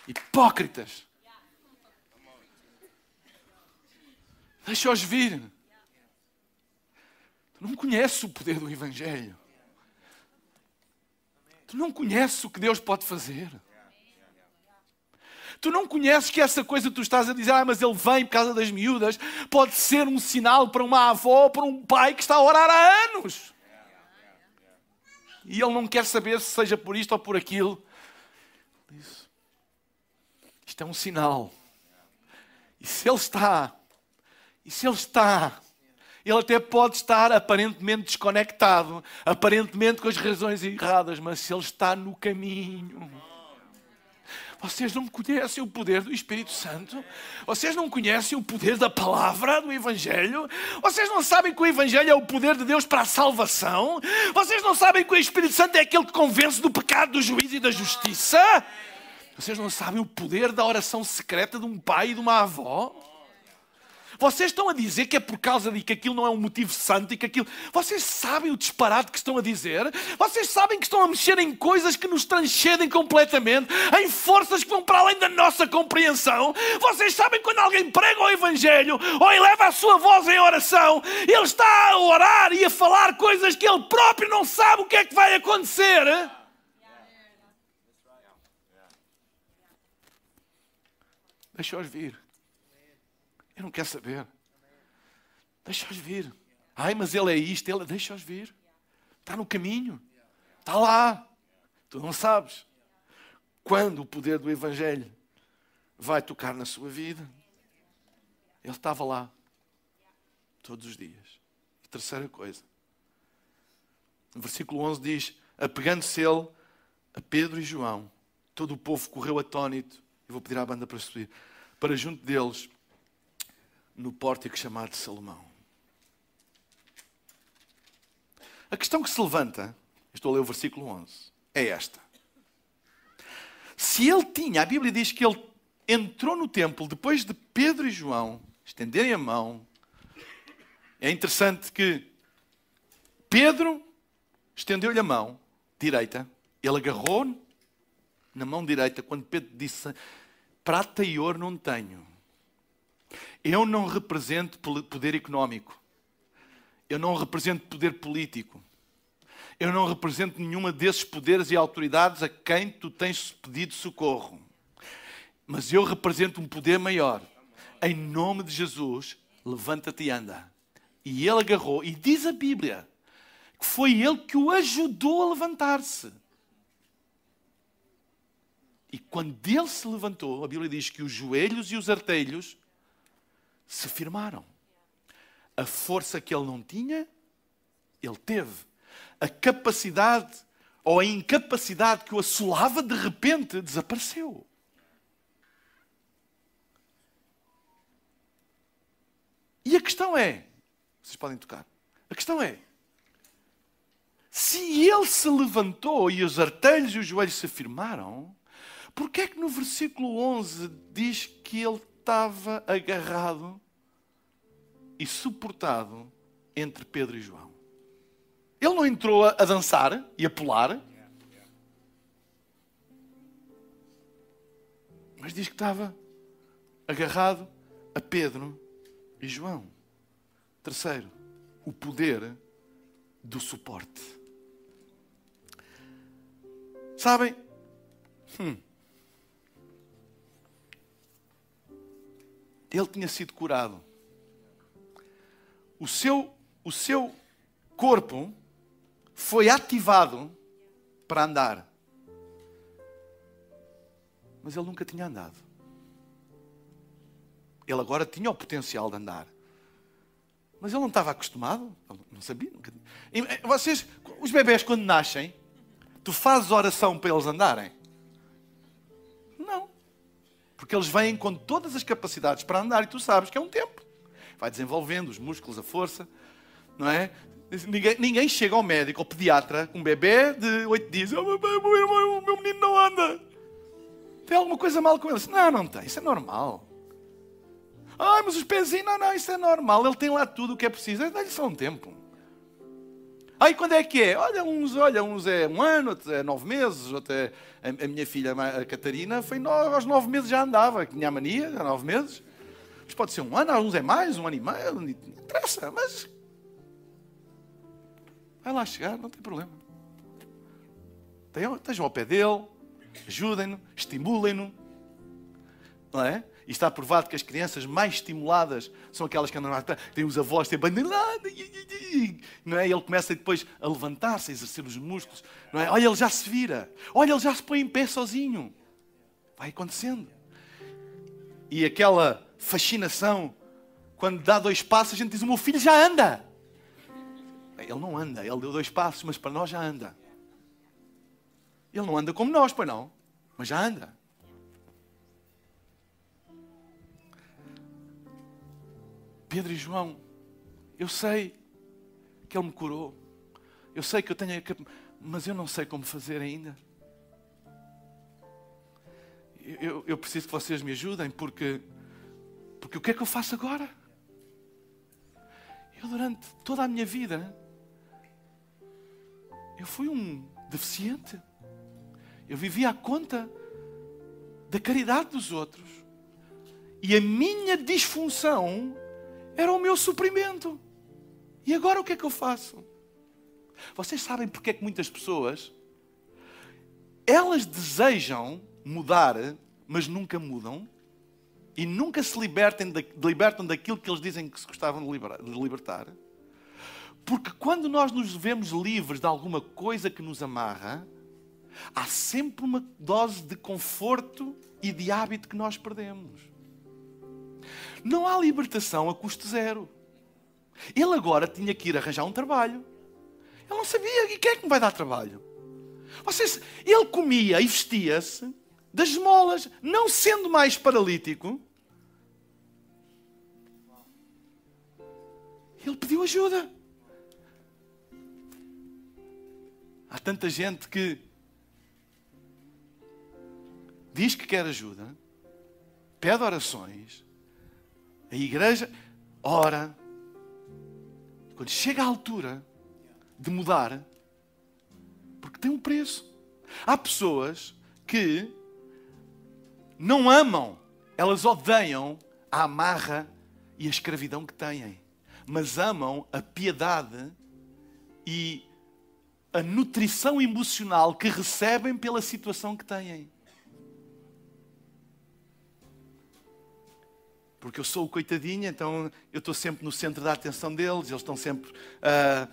Hipócritas. Deixa-os vir. Tu não conheces o poder do Evangelho. Tu não conheces o que Deus pode fazer. Tu não conheces que essa coisa que tu estás a dizer, ah, mas ele vem por causa das miúdas, pode ser um sinal para uma avó ou para um pai que está a orar há anos. E ele não quer saber se seja por isto ou por aquilo. Isto é um sinal. E se ele está, e se ele está ele até pode estar aparentemente desconectado, aparentemente com as razões erradas, mas ele está no caminho. Vocês não conhecem o poder do Espírito Santo? Vocês não conhecem o poder da palavra do Evangelho? Vocês não sabem que o Evangelho é o poder de Deus para a salvação? Vocês não sabem que o Espírito Santo é aquele que convence do pecado, do juízo e da justiça? Vocês não sabem o poder da oração secreta de um pai e de uma avó? Vocês estão a dizer que é por causa de que aquilo não é um motivo santo e que aquilo. Vocês sabem o disparate que estão a dizer? Vocês sabem que estão a mexer em coisas que nos transcendem completamente, em forças que vão para além da nossa compreensão? Vocês sabem quando alguém prega o Evangelho ou eleva a sua voz em oração, ele está a orar e a falar coisas que ele próprio não sabe o que é que vai acontecer? Deixa-os vir. Eu não quero saber. Deixa-os vir. Ai, mas ele é isto, ele deixa-os vir. Está no caminho. Está lá. Tu não sabes quando o poder do Evangelho vai tocar na sua vida. Ele estava lá todos os dias. E terceira coisa. No versículo 11 diz: Apegando-se ele a Pedro e João, todo o povo correu atônito. Eu vou pedir à banda para subir. Para junto deles no pórtico chamado Salomão. A questão que se levanta, estou a ler o versículo 11, é esta. Se ele tinha, a Bíblia diz que ele entrou no templo depois de Pedro e João estenderem a mão. É interessante que Pedro estendeu-lhe a mão direita, ele agarrou na mão direita quando Pedro disse: Prata e ouro não tenho, eu não represento poder económico. Eu não represento poder político. Eu não represento nenhuma desses poderes e autoridades a quem tu tens pedido socorro. Mas eu represento um poder maior. Em nome de Jesus, levanta-te e anda. E ele agarrou, e diz a Bíblia que foi ele que o ajudou a levantar-se. E quando ele se levantou, a Bíblia diz que os joelhos e os artelhos se firmaram. A força que ele não tinha, ele teve. A capacidade ou a incapacidade que o assolava, de repente desapareceu. E a questão é: vocês podem tocar. A questão é: se ele se levantou e os artelhos e os joelhos se firmaram, por que é que no versículo 11 diz que ele estava agarrado e suportado entre Pedro e João. Ele não entrou a dançar e a pular, mas diz que estava agarrado a Pedro e João. Terceiro, o poder do suporte. Sabem? Hum. Ele tinha sido curado. O seu, o seu corpo foi ativado para andar. Mas ele nunca tinha andado. Ele agora tinha o potencial de andar. Mas ele não estava acostumado, não sabia. Nunca... Vocês, os bebés, quando nascem, tu fazes oração para eles andarem? Porque eles vêm com todas as capacidades para andar e tu sabes que é um tempo. Vai desenvolvendo os músculos, a força. Não é? Ninguém, ninguém chega ao médico, ao pediatra, um bebê de 8 dias. Oh, o meu menino não anda. Tem alguma coisa mal com ele? Não, não tem. Isso é normal. Ai, mas os pezinhos, não, não, isso é normal. Ele tem lá tudo o que é preciso. Dá-lhe só um tempo. Aí quando é que é? Olha, uns, olha, uns é um ano, outros é nove meses, outro é... A, minha filha, a Catarina, foi nove, aos nove meses já andava, tinha a mania, há nove meses. Mas pode ser um ano, uns é mais, um ano e meio, não interessa, mas vai lá chegar, não tem problema. Estejam ao pé dele, ajudem-no, estimulem-no. Não é? E está provado que as crianças mais estimuladas são aquelas que andam lá, têm os avós, têm bandeirada, não é? E ele começa depois a levantar-se, a exercer os músculos, não é? Olha, ele já se vira, olha, ele já se põe em pé sozinho. Vai acontecendo. E aquela fascinação, quando dá dois passos, a gente diz: O meu filho já anda. Ele não anda, ele deu dois passos, mas para nós já anda. Ele não anda como nós, pois não, mas já anda. Pedro e João, eu sei que Ele me curou. Eu sei que eu tenho. Mas eu não sei como fazer ainda. Eu, eu, preciso que vocês me ajudem, porque. Porque o que é que eu faço agora? Eu, durante toda a minha vida, eu fui um deficiente. Eu vivia à conta da caridade dos outros. E a minha disfunção era o meu suprimento. E agora o que é que eu faço? Vocês sabem porque é que muitas pessoas elas desejam mudar, mas nunca mudam e nunca se libertem libertam daquilo que eles dizem que se gostavam de, de libertar? Porque quando nós nos vemos livres de alguma coisa que nos amarra, há sempre uma dose de conforto e de hábito que nós perdemos. Não há libertação a custo zero. Ele agora tinha que ir arranjar um trabalho. Ele não sabia. E quem é que me vai dar trabalho? Ele comia e vestia-se das esmolas, não sendo mais paralítico. Ele pediu ajuda. Há tanta gente que diz que quer ajuda, pede orações, a igreja ora. Quando chega a altura de mudar, porque tem um preço. Há pessoas que não amam, elas odeiam a amarra e a escravidão que têm, mas amam a piedade e a nutrição emocional que recebem pela situação que têm. Porque eu sou o coitadinho, então eu estou sempre no centro da atenção deles, eles estão sempre. Uh,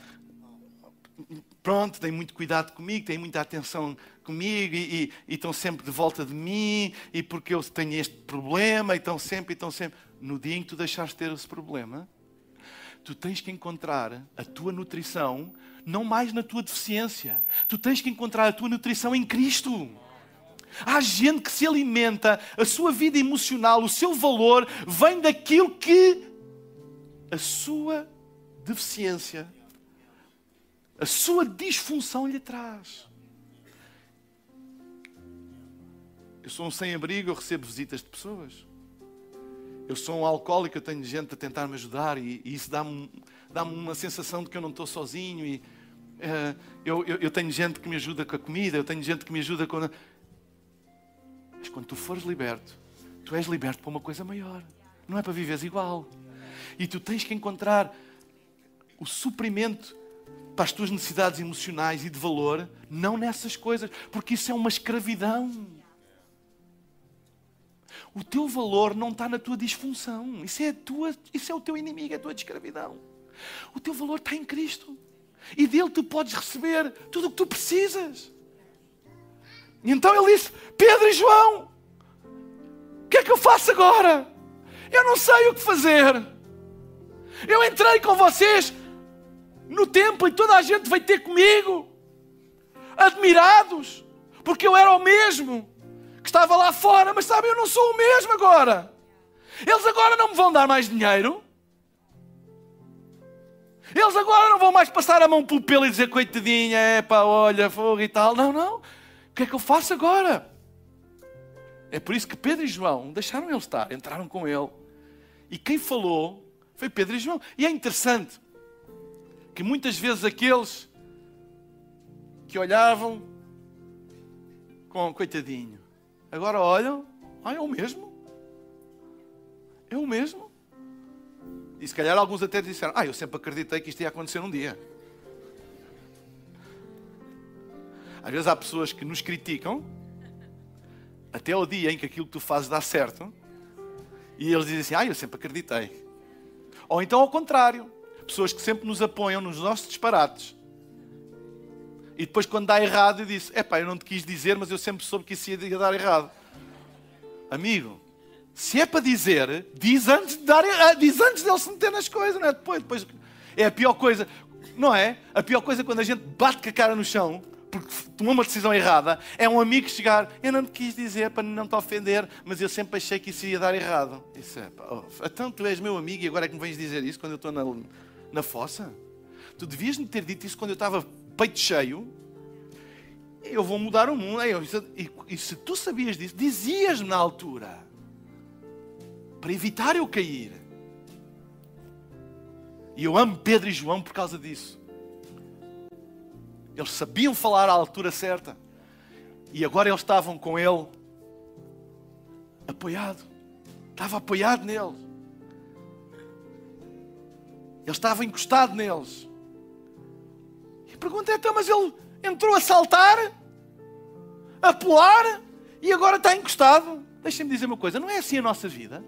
pronto, têm muito cuidado comigo, têm muita atenção comigo e, e, e, estão sempre de volta de mim, e porque eu tenho este problema, e estão sempre, e estão sempre. No dia em que tu deixares de ter esse problema, tu tens que encontrar a tua nutrição não mais na tua deficiência, tu tens que encontrar a tua nutrição em Cristo. Há gente que se alimenta, a sua vida emocional, o seu valor vem daquilo que a sua deficiência, a sua disfunção lhe traz. Eu sou um sem-abrigo, eu recebo visitas de pessoas. Eu sou um alcoólico, eu tenho gente a tentar me ajudar e, e isso dá-me dá uma sensação de que eu não estou sozinho. E, uh, eu, eu, eu tenho gente que me ajuda com a comida, eu tenho gente que me ajuda com. Mas quando tu fores liberto, tu és liberto para uma coisa maior. Não é para viveres igual. E tu tens que encontrar o suprimento para as tuas necessidades emocionais e de valor, não nessas coisas, porque isso é uma escravidão. O teu valor não está na tua disfunção. Isso é, tua, isso é o teu inimigo, é a tua escravidão. O teu valor está em Cristo. E dele tu podes receber tudo o que tu precisas. E então ele disse: Pedro e João, o que é que eu faço agora? Eu não sei o que fazer. Eu entrei com vocês no templo e toda a gente veio ter comigo, admirados, porque eu era o mesmo que estava lá fora, mas sabem, eu não sou o mesmo agora. Eles agora não me vão dar mais dinheiro. Eles agora não vão mais passar a mão pelo pelo e dizer coitadinha, é pá, olha, fogo e tal. Não, não. Que é que eu faço agora? É por isso que Pedro e João deixaram ele estar, entraram com ele. E quem falou foi Pedro e João. E é interessante que muitas vezes aqueles que olhavam com coitadinho, agora olham, ah, é o mesmo. É o mesmo. E se calhar alguns até disseram, ah, eu sempre acreditei que isto ia acontecer um dia. Às vezes há pessoas que nos criticam até o dia em que aquilo que tu fazes dá certo e eles dizem assim, ah, eu sempre acreditei. Ou então ao contrário, pessoas que sempre nos apoiam nos nossos disparates. E depois quando dá errado, eu disse, epá, eu não te quis dizer, mas eu sempre soube que isso ia dar errado. Amigo, se é para dizer, diz antes de dar, diz antes dele se meter nas coisas, não é? Depois, depois é a pior coisa, não é? A pior coisa é quando a gente bate com a cara no chão porque tomou uma decisão errada, é um amigo chegar, eu não te quis dizer para não te ofender, mas eu sempre achei que isso ia dar errado. Isso é, oh, então tu és meu amigo e agora é que me vens dizer isso quando eu estou na, na fossa? Tu devias me ter dito isso quando eu estava peito cheio. Eu vou mudar o mundo. E, e se tu sabias disso, dizias-me na altura. Para evitar eu cair. E eu amo Pedro e João por causa disso. Eles sabiam falar à altura certa. E agora eles estavam com ele apoiado. Estava apoiado neles. Ele estava encostado neles. E a pergunta é: então, mas ele entrou a saltar, a pular e agora está encostado? Deixem-me dizer uma coisa: não é assim a nossa vida?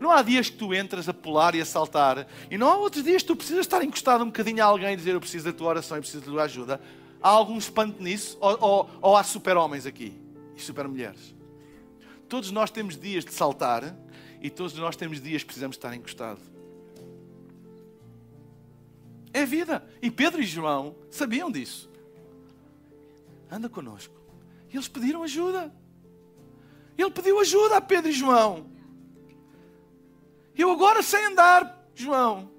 Não há dias que tu entras a pular e a saltar, e não há outros dias que tu precisas estar encostado um bocadinho a alguém e dizer eu preciso da tua oração, eu preciso da tua ajuda. Há algum espanto nisso? Ou, ou, ou há super-homens aqui e super-mulheres? Todos nós temos dias de saltar e todos nós temos dias que precisamos estar encostados. É vida. E Pedro e João sabiam disso. Anda conosco. E eles pediram ajuda. Ele pediu ajuda a Pedro e João. Eu agora sei andar, João.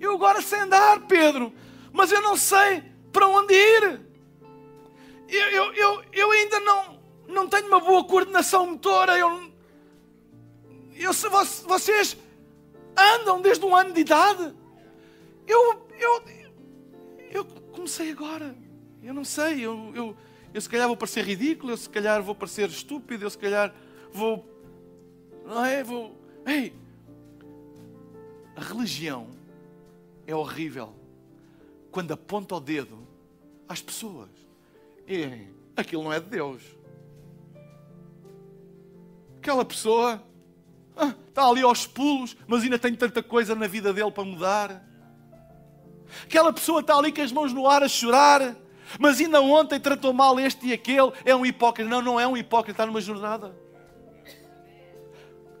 Eu agora sei andar, Pedro. Mas eu não sei para onde ir. Eu, eu, eu, eu ainda não, não tenho uma boa coordenação motora. Eu, eu, vocês andam desde um ano de idade. Eu, eu, eu comecei agora. Eu não sei. Eu, eu, eu se calhar vou parecer ridículo. Eu se calhar vou parecer estúpido. Eu se calhar vou. Não é? Vou. Ei, a religião é horrível quando aponta o dedo às pessoas. E aquilo não é de Deus. Aquela pessoa ah, está ali aos pulos, mas ainda tem tanta coisa na vida dele para mudar. Aquela pessoa está ali com as mãos no ar a chorar, mas ainda ontem tratou mal este e aquele. É um hipócrita. Não, não é um hipócrita, está numa jornada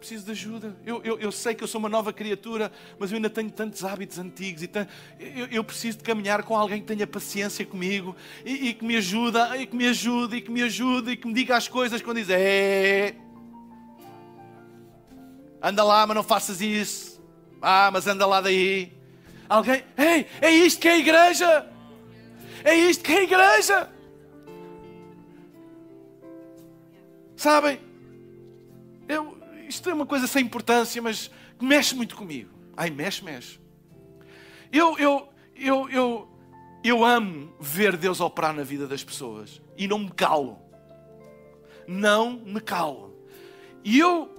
preciso de ajuda. Eu, eu, eu, sei que eu sou uma nova criatura, mas eu ainda tenho tantos hábitos antigos. E eu, eu, preciso de caminhar com alguém que tenha paciência comigo e, e, que me ajuda, e que me ajude, e que me ajude, e que me diga as coisas quando diz: É, anda lá, mas não faças isso. Ah, mas anda lá daí. Alguém, ei, é isto que é a igreja. É isto que é a igreja. Sabem? Eu, isto é uma coisa sem importância, mas mexe muito comigo. Ai, mexe, mexe. Eu, eu, eu, eu, eu amo ver Deus operar na vida das pessoas e não me calo. Não me calo. E eu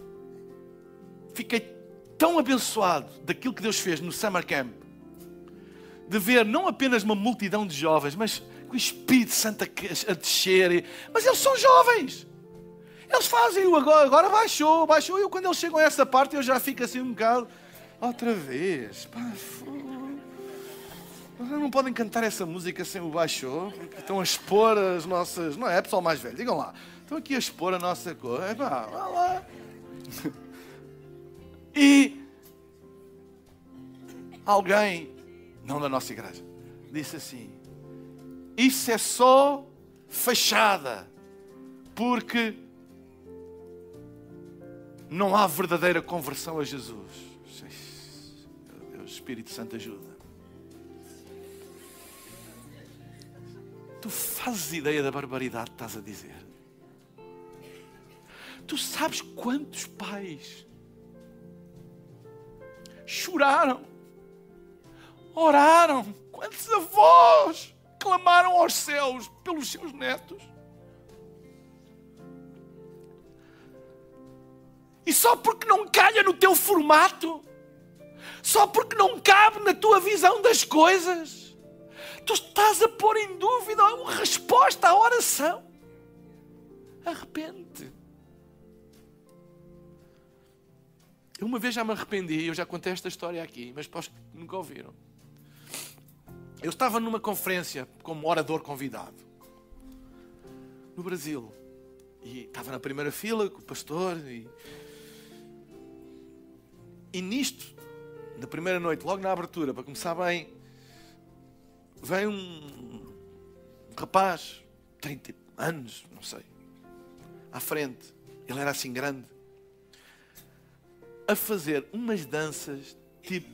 fiquei tão abençoado daquilo que Deus fez no Summer Camp, de ver não apenas uma multidão de jovens, mas com o Espírito Santo a descer. Mas eles são jovens. Eles fazem o agora, agora baixou, baixou. Eu, quando eles chegam a essa parte, eu já fico assim um bocado. Outra vez. Pá, não podem cantar essa música sem o baixou, porque estão a expor as nossas. Não é, pessoal mais velho, digam lá. Estão aqui a expor a nossa cor. É pá, lá. E alguém, não da nossa igreja, disse assim: Isso é só fachada, porque não há verdadeira conversão a Jesus. O Espírito Santo ajuda. Tu fazes ideia da barbaridade que estás a dizer. Tu sabes quantos pais choraram, oraram, quantos avós clamaram aos céus pelos seus netos. E só porque não calha no teu formato, só porque não cabe na tua visão das coisas, tu estás a pôr em dúvida a resposta à oração. Arrepende. Eu uma vez já me arrependi, eu já contei esta história aqui, mas para os que nunca ouviram. Eu estava numa conferência como orador convidado no Brasil. E estava na primeira fila com o pastor e e nisto, na primeira noite, logo na abertura, para começar bem, vem um rapaz, 30 anos, não sei, à frente. Ele era assim grande, a fazer umas danças tipo,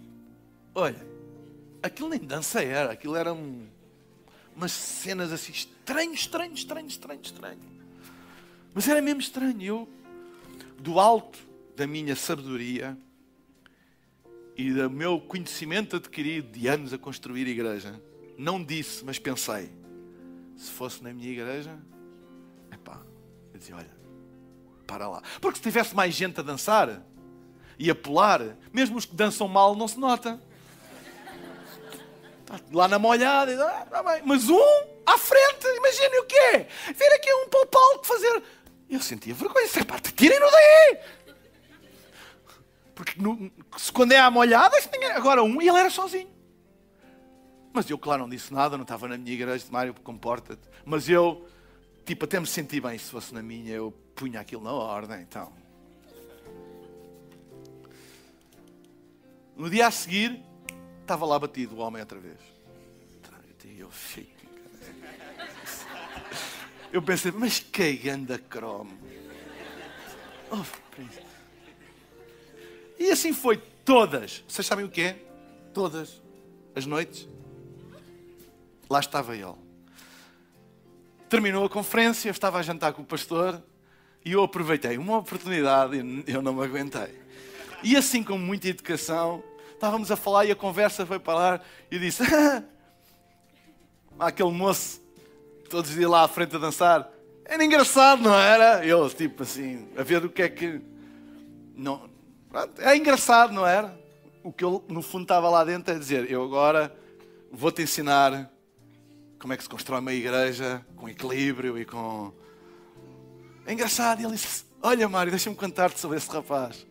olha, aquilo nem dança era, aquilo era um, umas cenas assim estranho, estranho, estranho, estranho, estranho. Mas era mesmo estranho. Eu, do alto da minha sabedoria, e do meu conhecimento adquirido de anos a construir igreja, não disse, mas pensei: se fosse na minha igreja, epá, eu dizia: olha, para lá. Porque se tivesse mais gente a dançar e a pular, mesmo os que dançam mal não se nota. Está lá na molhada, ah, tá mas um à frente, imagine o quê? Vir aqui um para o palco fazer. Eu sentia vergonha, epá, tirem-no daí! Porque no, quando é à molhada, agora um e ele era sozinho. Mas eu, claro, não disse nada, não estava na minha igreja, de Mário, comporta-te. Mas eu, tipo, até me senti bem. Se fosse na minha, eu punha aquilo na ordem, então. No dia a seguir, estava lá batido o homem outra vez. Eu fico. Eu pensei, mas que ganda cromo. Oh, príncipe. E assim foi todas. Vocês sabem o que é? Todas as noites. Lá estava ele. Terminou a conferência, eu estava a jantar com o pastor e eu aproveitei uma oportunidade e eu não me aguentei. E assim, com muita educação, estávamos a falar e a conversa foi para lá e disse: aquele moço, todos os dias lá à frente a dançar, era engraçado, não era? Eu, tipo assim, a ver o que é que. Não, é engraçado, não era? O que eu, no fundo, estava lá dentro é dizer: eu agora vou-te ensinar como é que se constrói uma igreja com equilíbrio e com. É engraçado. E ele disse: Olha, Mário, deixa-me contar-te sobre esse rapaz.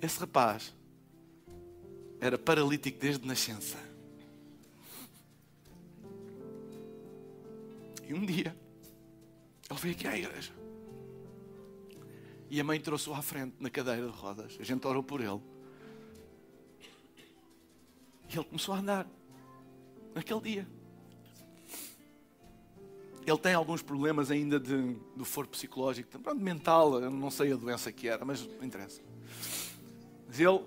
Esse rapaz era paralítico desde nascença. E um dia ele veio aqui à igreja. E a mãe trouxe-o à frente na cadeira de rodas. A gente orou por ele. E ele começou a andar. Naquele dia. Ele tem alguns problemas ainda de, do foro psicológico, pronto, mental, eu não sei a doença que era, mas não interessa. Mas ele,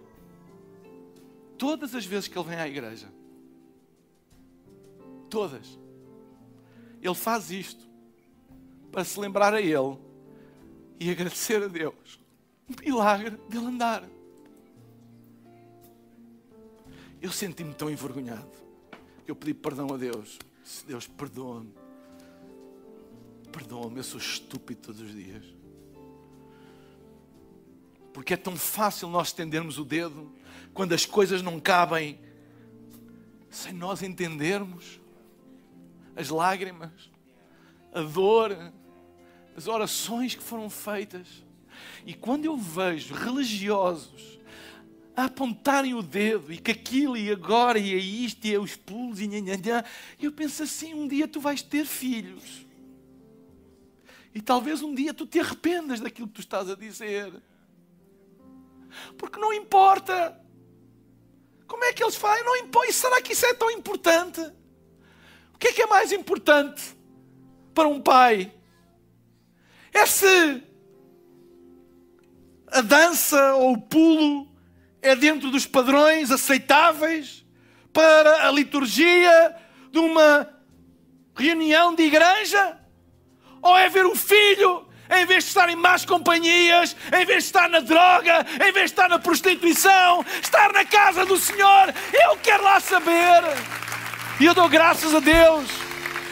todas as vezes que ele vem à igreja, todas, ele faz isto para se lembrar a Ele e agradecer a Deus um milagre dele andar. Eu senti-me tão envergonhado. Eu pedi perdão a Deus. Deus, perdoa-me. Perdoa-me, eu sou estúpido todos os dias. Porque é tão fácil nós estendermos o dedo quando as coisas não cabem sem nós entendermos as lágrimas, a dor, as orações que foram feitas. E quando eu vejo religiosos a apontarem o dedo e que aquilo e agora e é isto e é os pulos e nhanhanhã, eu penso assim: um dia tu vais ter filhos. E talvez um dia tu te arrependas daquilo que tu estás a dizer. Porque não importa. Como é que eles fazem? Não importa. E será que isso é tão importante? O que é que é mais importante para um pai? É se a dança ou o pulo é dentro dos padrões aceitáveis para a liturgia de uma reunião de igreja? Ou é ver o filho em vez de estar em más companhias, em vez de estar na droga, em vez de estar na prostituição, estar na casa do Senhor? Eu quero lá saber. E eu dou graças a Deus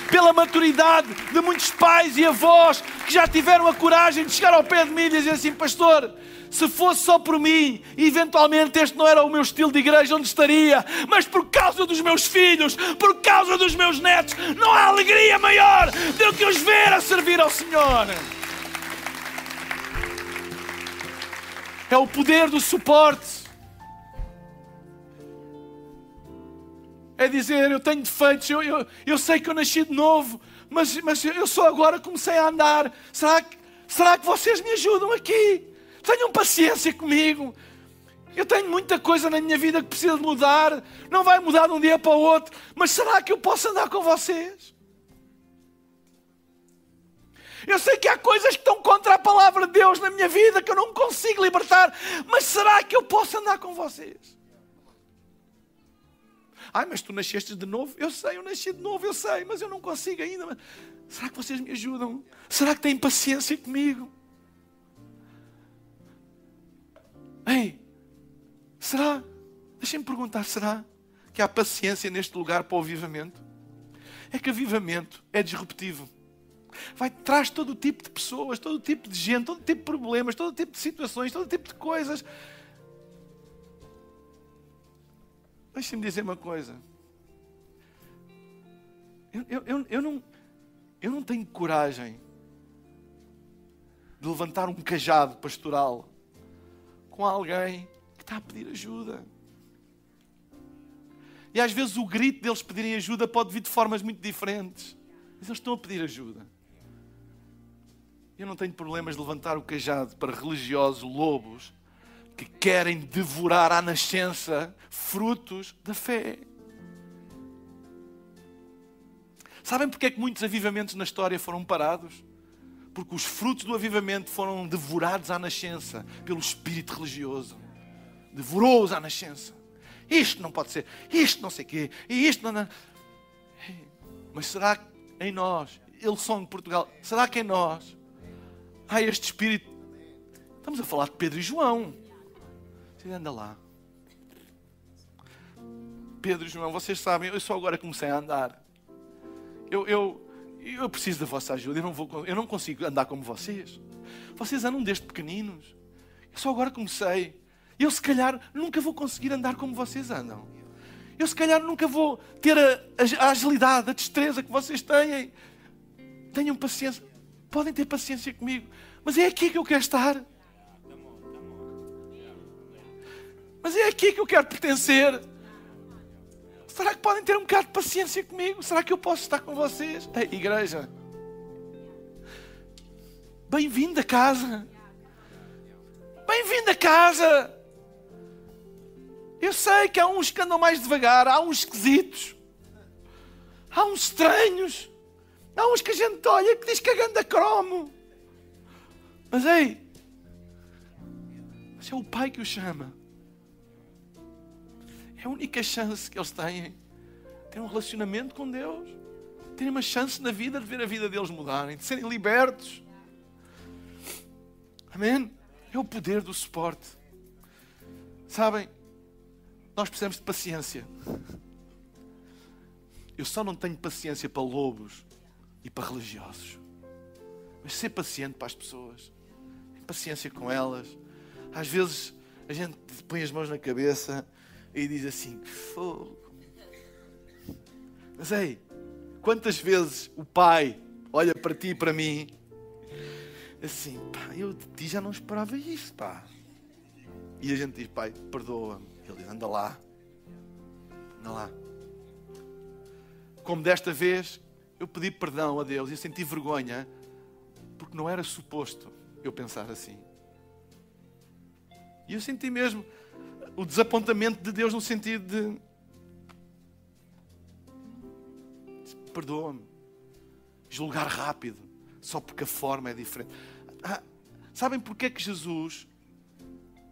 pela maturidade de muitos pais e avós que já tiveram a coragem de chegar ao pé de mim e dizer assim: Pastor, se fosse só por mim, eventualmente este não era o meu estilo de igreja onde estaria, mas por causa dos meus filhos, por causa dos meus netos, não há alegria maior do que os ver a servir ao Senhor. É o poder do suporte. É dizer, eu tenho defeitos, eu, eu, eu sei que eu nasci de novo, mas, mas eu só agora comecei a andar. Será que, será que vocês me ajudam aqui? Tenham paciência comigo. Eu tenho muita coisa na minha vida que precisa mudar. Não vai mudar de um dia para o outro. Mas será que eu posso andar com vocês? Eu sei que há coisas que estão contra a palavra de Deus na minha vida que eu não consigo libertar. Mas será que eu posso andar com vocês? Ai, mas tu nasceste de novo? Eu sei, eu nasci de novo, eu sei, mas eu não consigo ainda. Mas será que vocês me ajudam? Será que têm paciência comigo? Ei, será? Deixem-me perguntar: será que há paciência neste lugar para o avivamento? É que avivamento é disruptivo. Vai, traz todo o tipo de pessoas, todo o tipo de gente, todo o tipo de problemas, todo o tipo de situações, todo o tipo de coisas. Deixe-me dizer uma coisa. Eu, eu, eu, eu, não, eu não tenho coragem de levantar um cajado pastoral com alguém que está a pedir ajuda. E às vezes o grito deles pedirem ajuda pode vir de formas muito diferentes. Mas eles estão a pedir ajuda. Eu não tenho problemas de levantar o cajado para religiosos lobos que querem devorar à nascença frutos da fé. Sabem porque é que muitos avivamentos na história foram parados? Porque os frutos do avivamento foram devorados à nascença pelo espírito religioso. Devorou-os à nascença. Isto não pode ser, isto não sei quê, e isto não. Mas será que em nós, eles são de Portugal, será que em nós há este espírito? Estamos a falar de Pedro e João. Você anda lá. Pedro e João, vocês sabem, eu só agora comecei a andar. Eu, eu, eu preciso da vossa ajuda, eu não, vou, eu não consigo andar como vocês. Vocês andam desde pequeninos. Eu só agora comecei. Eu, se calhar, nunca vou conseguir andar como vocês andam. Eu, se calhar, nunca vou ter a, a agilidade, a destreza que vocês têm. Tenham paciência. Podem ter paciência comigo. Mas é aqui que eu quero estar. Mas é aqui que eu quero pertencer. Será que podem ter um bocado de paciência comigo? Será que eu posso estar com vocês? Ei, igreja. Bem-vindo a casa. Bem-vindo a casa. Eu sei que há uns que andam mais devagar, há uns esquisitos, há uns estranhos, há uns que a gente olha que diz que a ganda cromo. Mas ei, mas é o Pai que o chama. É a única chance que eles têm. Ter um relacionamento com Deus. Terem uma chance na vida de ver a vida deles mudarem, de serem libertos. Amém? É o poder do suporte. Sabem, nós precisamos de paciência. Eu só não tenho paciência para lobos e para religiosos. Mas ser paciente para as pessoas. Tem paciência com elas. Às vezes a gente põe as mãos na cabeça e diz assim: fogo. Mas ei, quantas vezes o pai olha para ti e para mim assim, pá, eu de ti já não esperava isso, pá. E a gente diz, pai, perdoa-me. Ele diz, anda lá, anda lá. Como desta vez eu pedi perdão a Deus e senti vergonha porque não era suposto eu pensar assim. E eu senti mesmo, o desapontamento de Deus no sentido de perdoa-me, julgar rápido, só porque a forma é diferente. Ah, sabem porque é que Jesus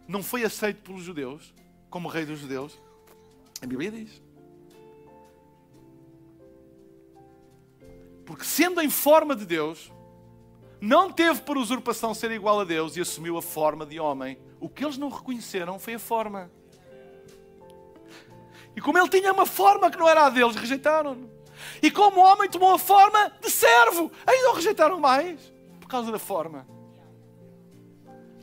não foi aceito pelos judeus como rei dos judeus? A Bíblia diz. Porque sendo em forma de Deus, não teve por usurpação ser igual a Deus e assumiu a forma de homem. O que eles não reconheceram foi a forma. E como ele tinha uma forma que não era a deles, rejeitaram-no. E como o homem tomou a forma de servo, ainda o rejeitaram mais por causa da forma.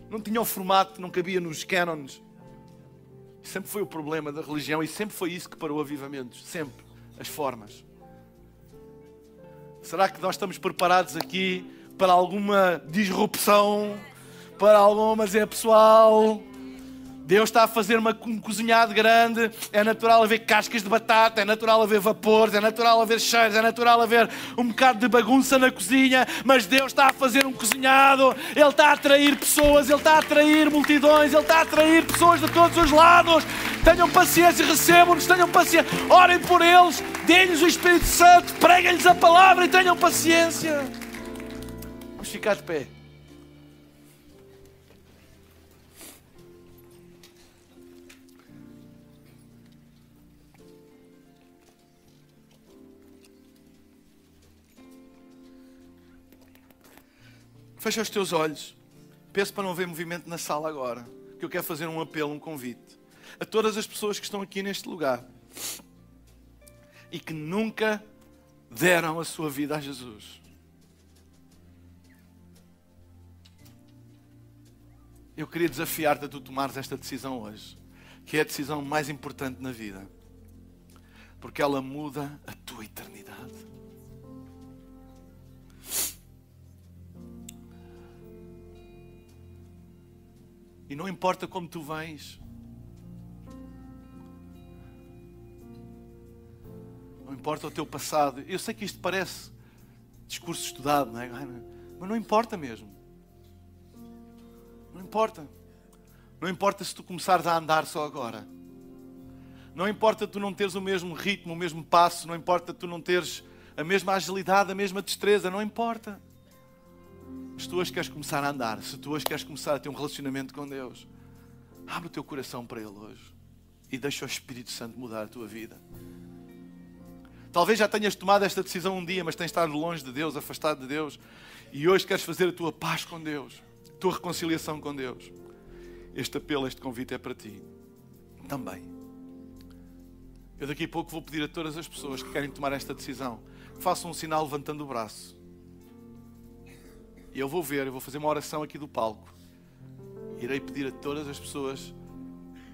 Não tinha o formato, não cabia nos cânones. Sempre foi o problema da religião e sempre foi isso que parou avivamentos. Sempre. As formas. Será que nós estamos preparados aqui para alguma disrupção? Para alguma, dizer pessoal, Deus está a fazer uma, um cozinhado grande, é natural haver cascas de batata, é natural haver vapores, é natural haver cheiros, é natural haver um bocado de bagunça na cozinha, mas Deus está a fazer um cozinhado, Ele está a atrair pessoas, Ele está a atrair multidões, Ele está a atrair pessoas de todos os lados. Tenham paciência, recebam-nos, tenham paciência, orem por eles, deem-lhes o Espírito Santo, preguem-lhes a palavra e tenham paciência. Vamos ficar de pé. Fecha os teus olhos. Peço para não ver movimento na sala agora. Que eu quero fazer um apelo, um convite. A todas as pessoas que estão aqui neste lugar. E que nunca deram a sua vida a Jesus. Eu queria desafiar-te a tu tomares esta decisão hoje. Que é a decisão mais importante na vida. Porque ela muda a tua eternidade. E não importa como tu vens. Não importa o teu passado. Eu sei que isto parece discurso estudado, não é? Mas não importa mesmo. Não importa. Não importa se tu começares a andar só agora. Não importa tu não teres o mesmo ritmo, o mesmo passo. Não importa tu não teres a mesma agilidade, a mesma destreza. Não importa. Se tu hoje queres começar a andar, se tu hoje queres começar a ter um relacionamento com Deus, abre o teu coração para Ele hoje e deixa o Espírito Santo mudar a tua vida. Talvez já tenhas tomado esta decisão um dia, mas tens estado longe de Deus, afastado de Deus, e hoje queres fazer a tua paz com Deus, a tua reconciliação com Deus. Este apelo, este convite é para ti também. Eu daqui a pouco vou pedir a todas as pessoas que querem tomar esta decisão, que façam um sinal levantando o braço. E eu vou ver, eu vou fazer uma oração aqui do palco. Irei pedir a todas as pessoas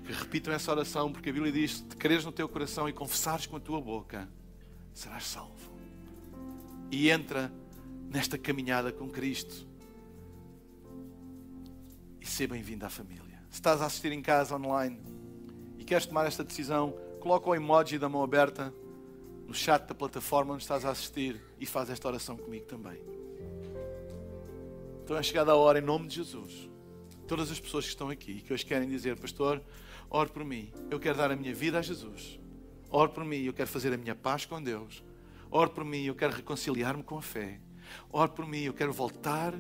que repitam essa oração, porque a Bíblia diz: se te creres no teu coração e confessares com a tua boca, serás salvo. E entra nesta caminhada com Cristo. E seja bem-vindo à família. Se estás a assistir em casa online e queres tomar esta decisão, coloca o emoji da mão aberta no chat da plataforma onde estás a assistir e faz esta oração comigo também. Então é chegada a hora, em nome de Jesus, todas as pessoas que estão aqui que hoje querem dizer, Pastor, ore por mim, eu quero dar a minha vida a Jesus. Ore por mim, eu quero fazer a minha paz com Deus. Ore por mim, eu quero reconciliar-me com a fé. Ore por mim, eu quero voltar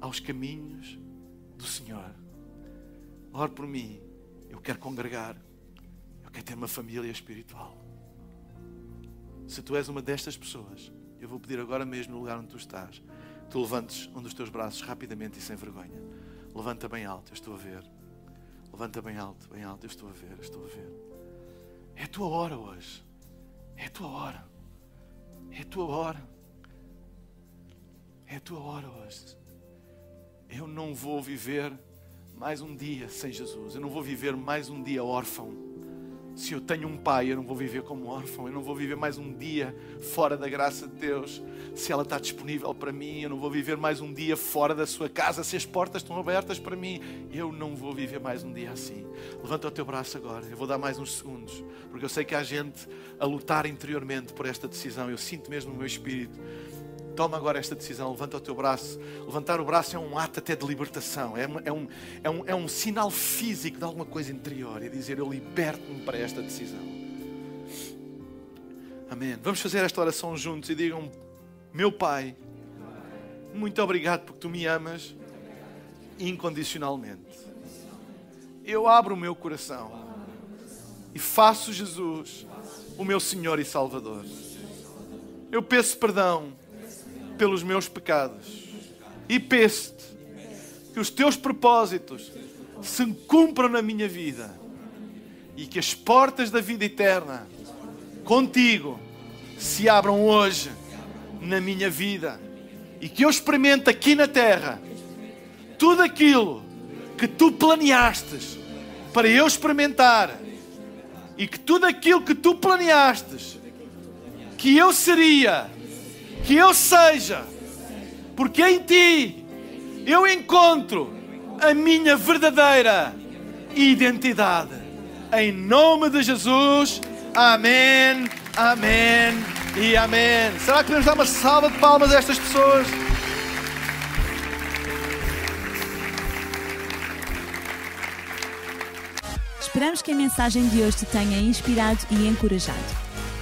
aos caminhos do Senhor. Ore por mim, eu quero congregar. Eu quero ter uma família espiritual. Se tu és uma destas pessoas, eu vou pedir agora mesmo no lugar onde tu estás tu levantes um dos teus braços rapidamente e sem vergonha. Levanta bem alto, eu estou a ver. Levanta bem alto, bem alto, eu estou a ver, eu estou a ver. É a tua hora hoje. É a tua hora. É a tua hora. É a tua hora hoje. Eu não vou viver mais um dia sem Jesus. Eu não vou viver mais um dia órfão. Se eu tenho um pai, eu não vou viver como órfão, eu não vou viver mais um dia fora da graça de Deus. Se ela está disponível para mim, eu não vou viver mais um dia fora da sua casa, se as portas estão abertas para mim, eu não vou viver mais um dia assim. Levanta o teu braço agora, eu vou dar mais uns segundos, porque eu sei que há gente a lutar interiormente por esta decisão, eu sinto mesmo no meu espírito Toma agora esta decisão, levanta o teu braço. Levantar o braço é um ato até de libertação, é, é, um, é, um, é um sinal físico de alguma coisa interior. É dizer: Eu liberto-me para esta decisão. Amém. Vamos fazer esta oração juntos e digam: Meu Pai, muito obrigado porque tu me amas incondicionalmente. Eu abro o meu coração e faço Jesus o meu Senhor e Salvador. Eu peço perdão pelos meus pecados. E peço-te que os teus propósitos se cumpram na minha vida e que as portas da vida eterna contigo se abram hoje na minha vida e que eu experimente aqui na terra tudo aquilo que tu planeastes para eu experimentar e que tudo aquilo que tu planeastes que eu seria, que eu seja, porque em ti eu encontro a minha verdadeira identidade. Em nome de Jesus, amém, amém e amém. Será que podemos dar uma salva de palmas a estas pessoas? Esperamos que a mensagem de hoje te tenha inspirado e encorajado.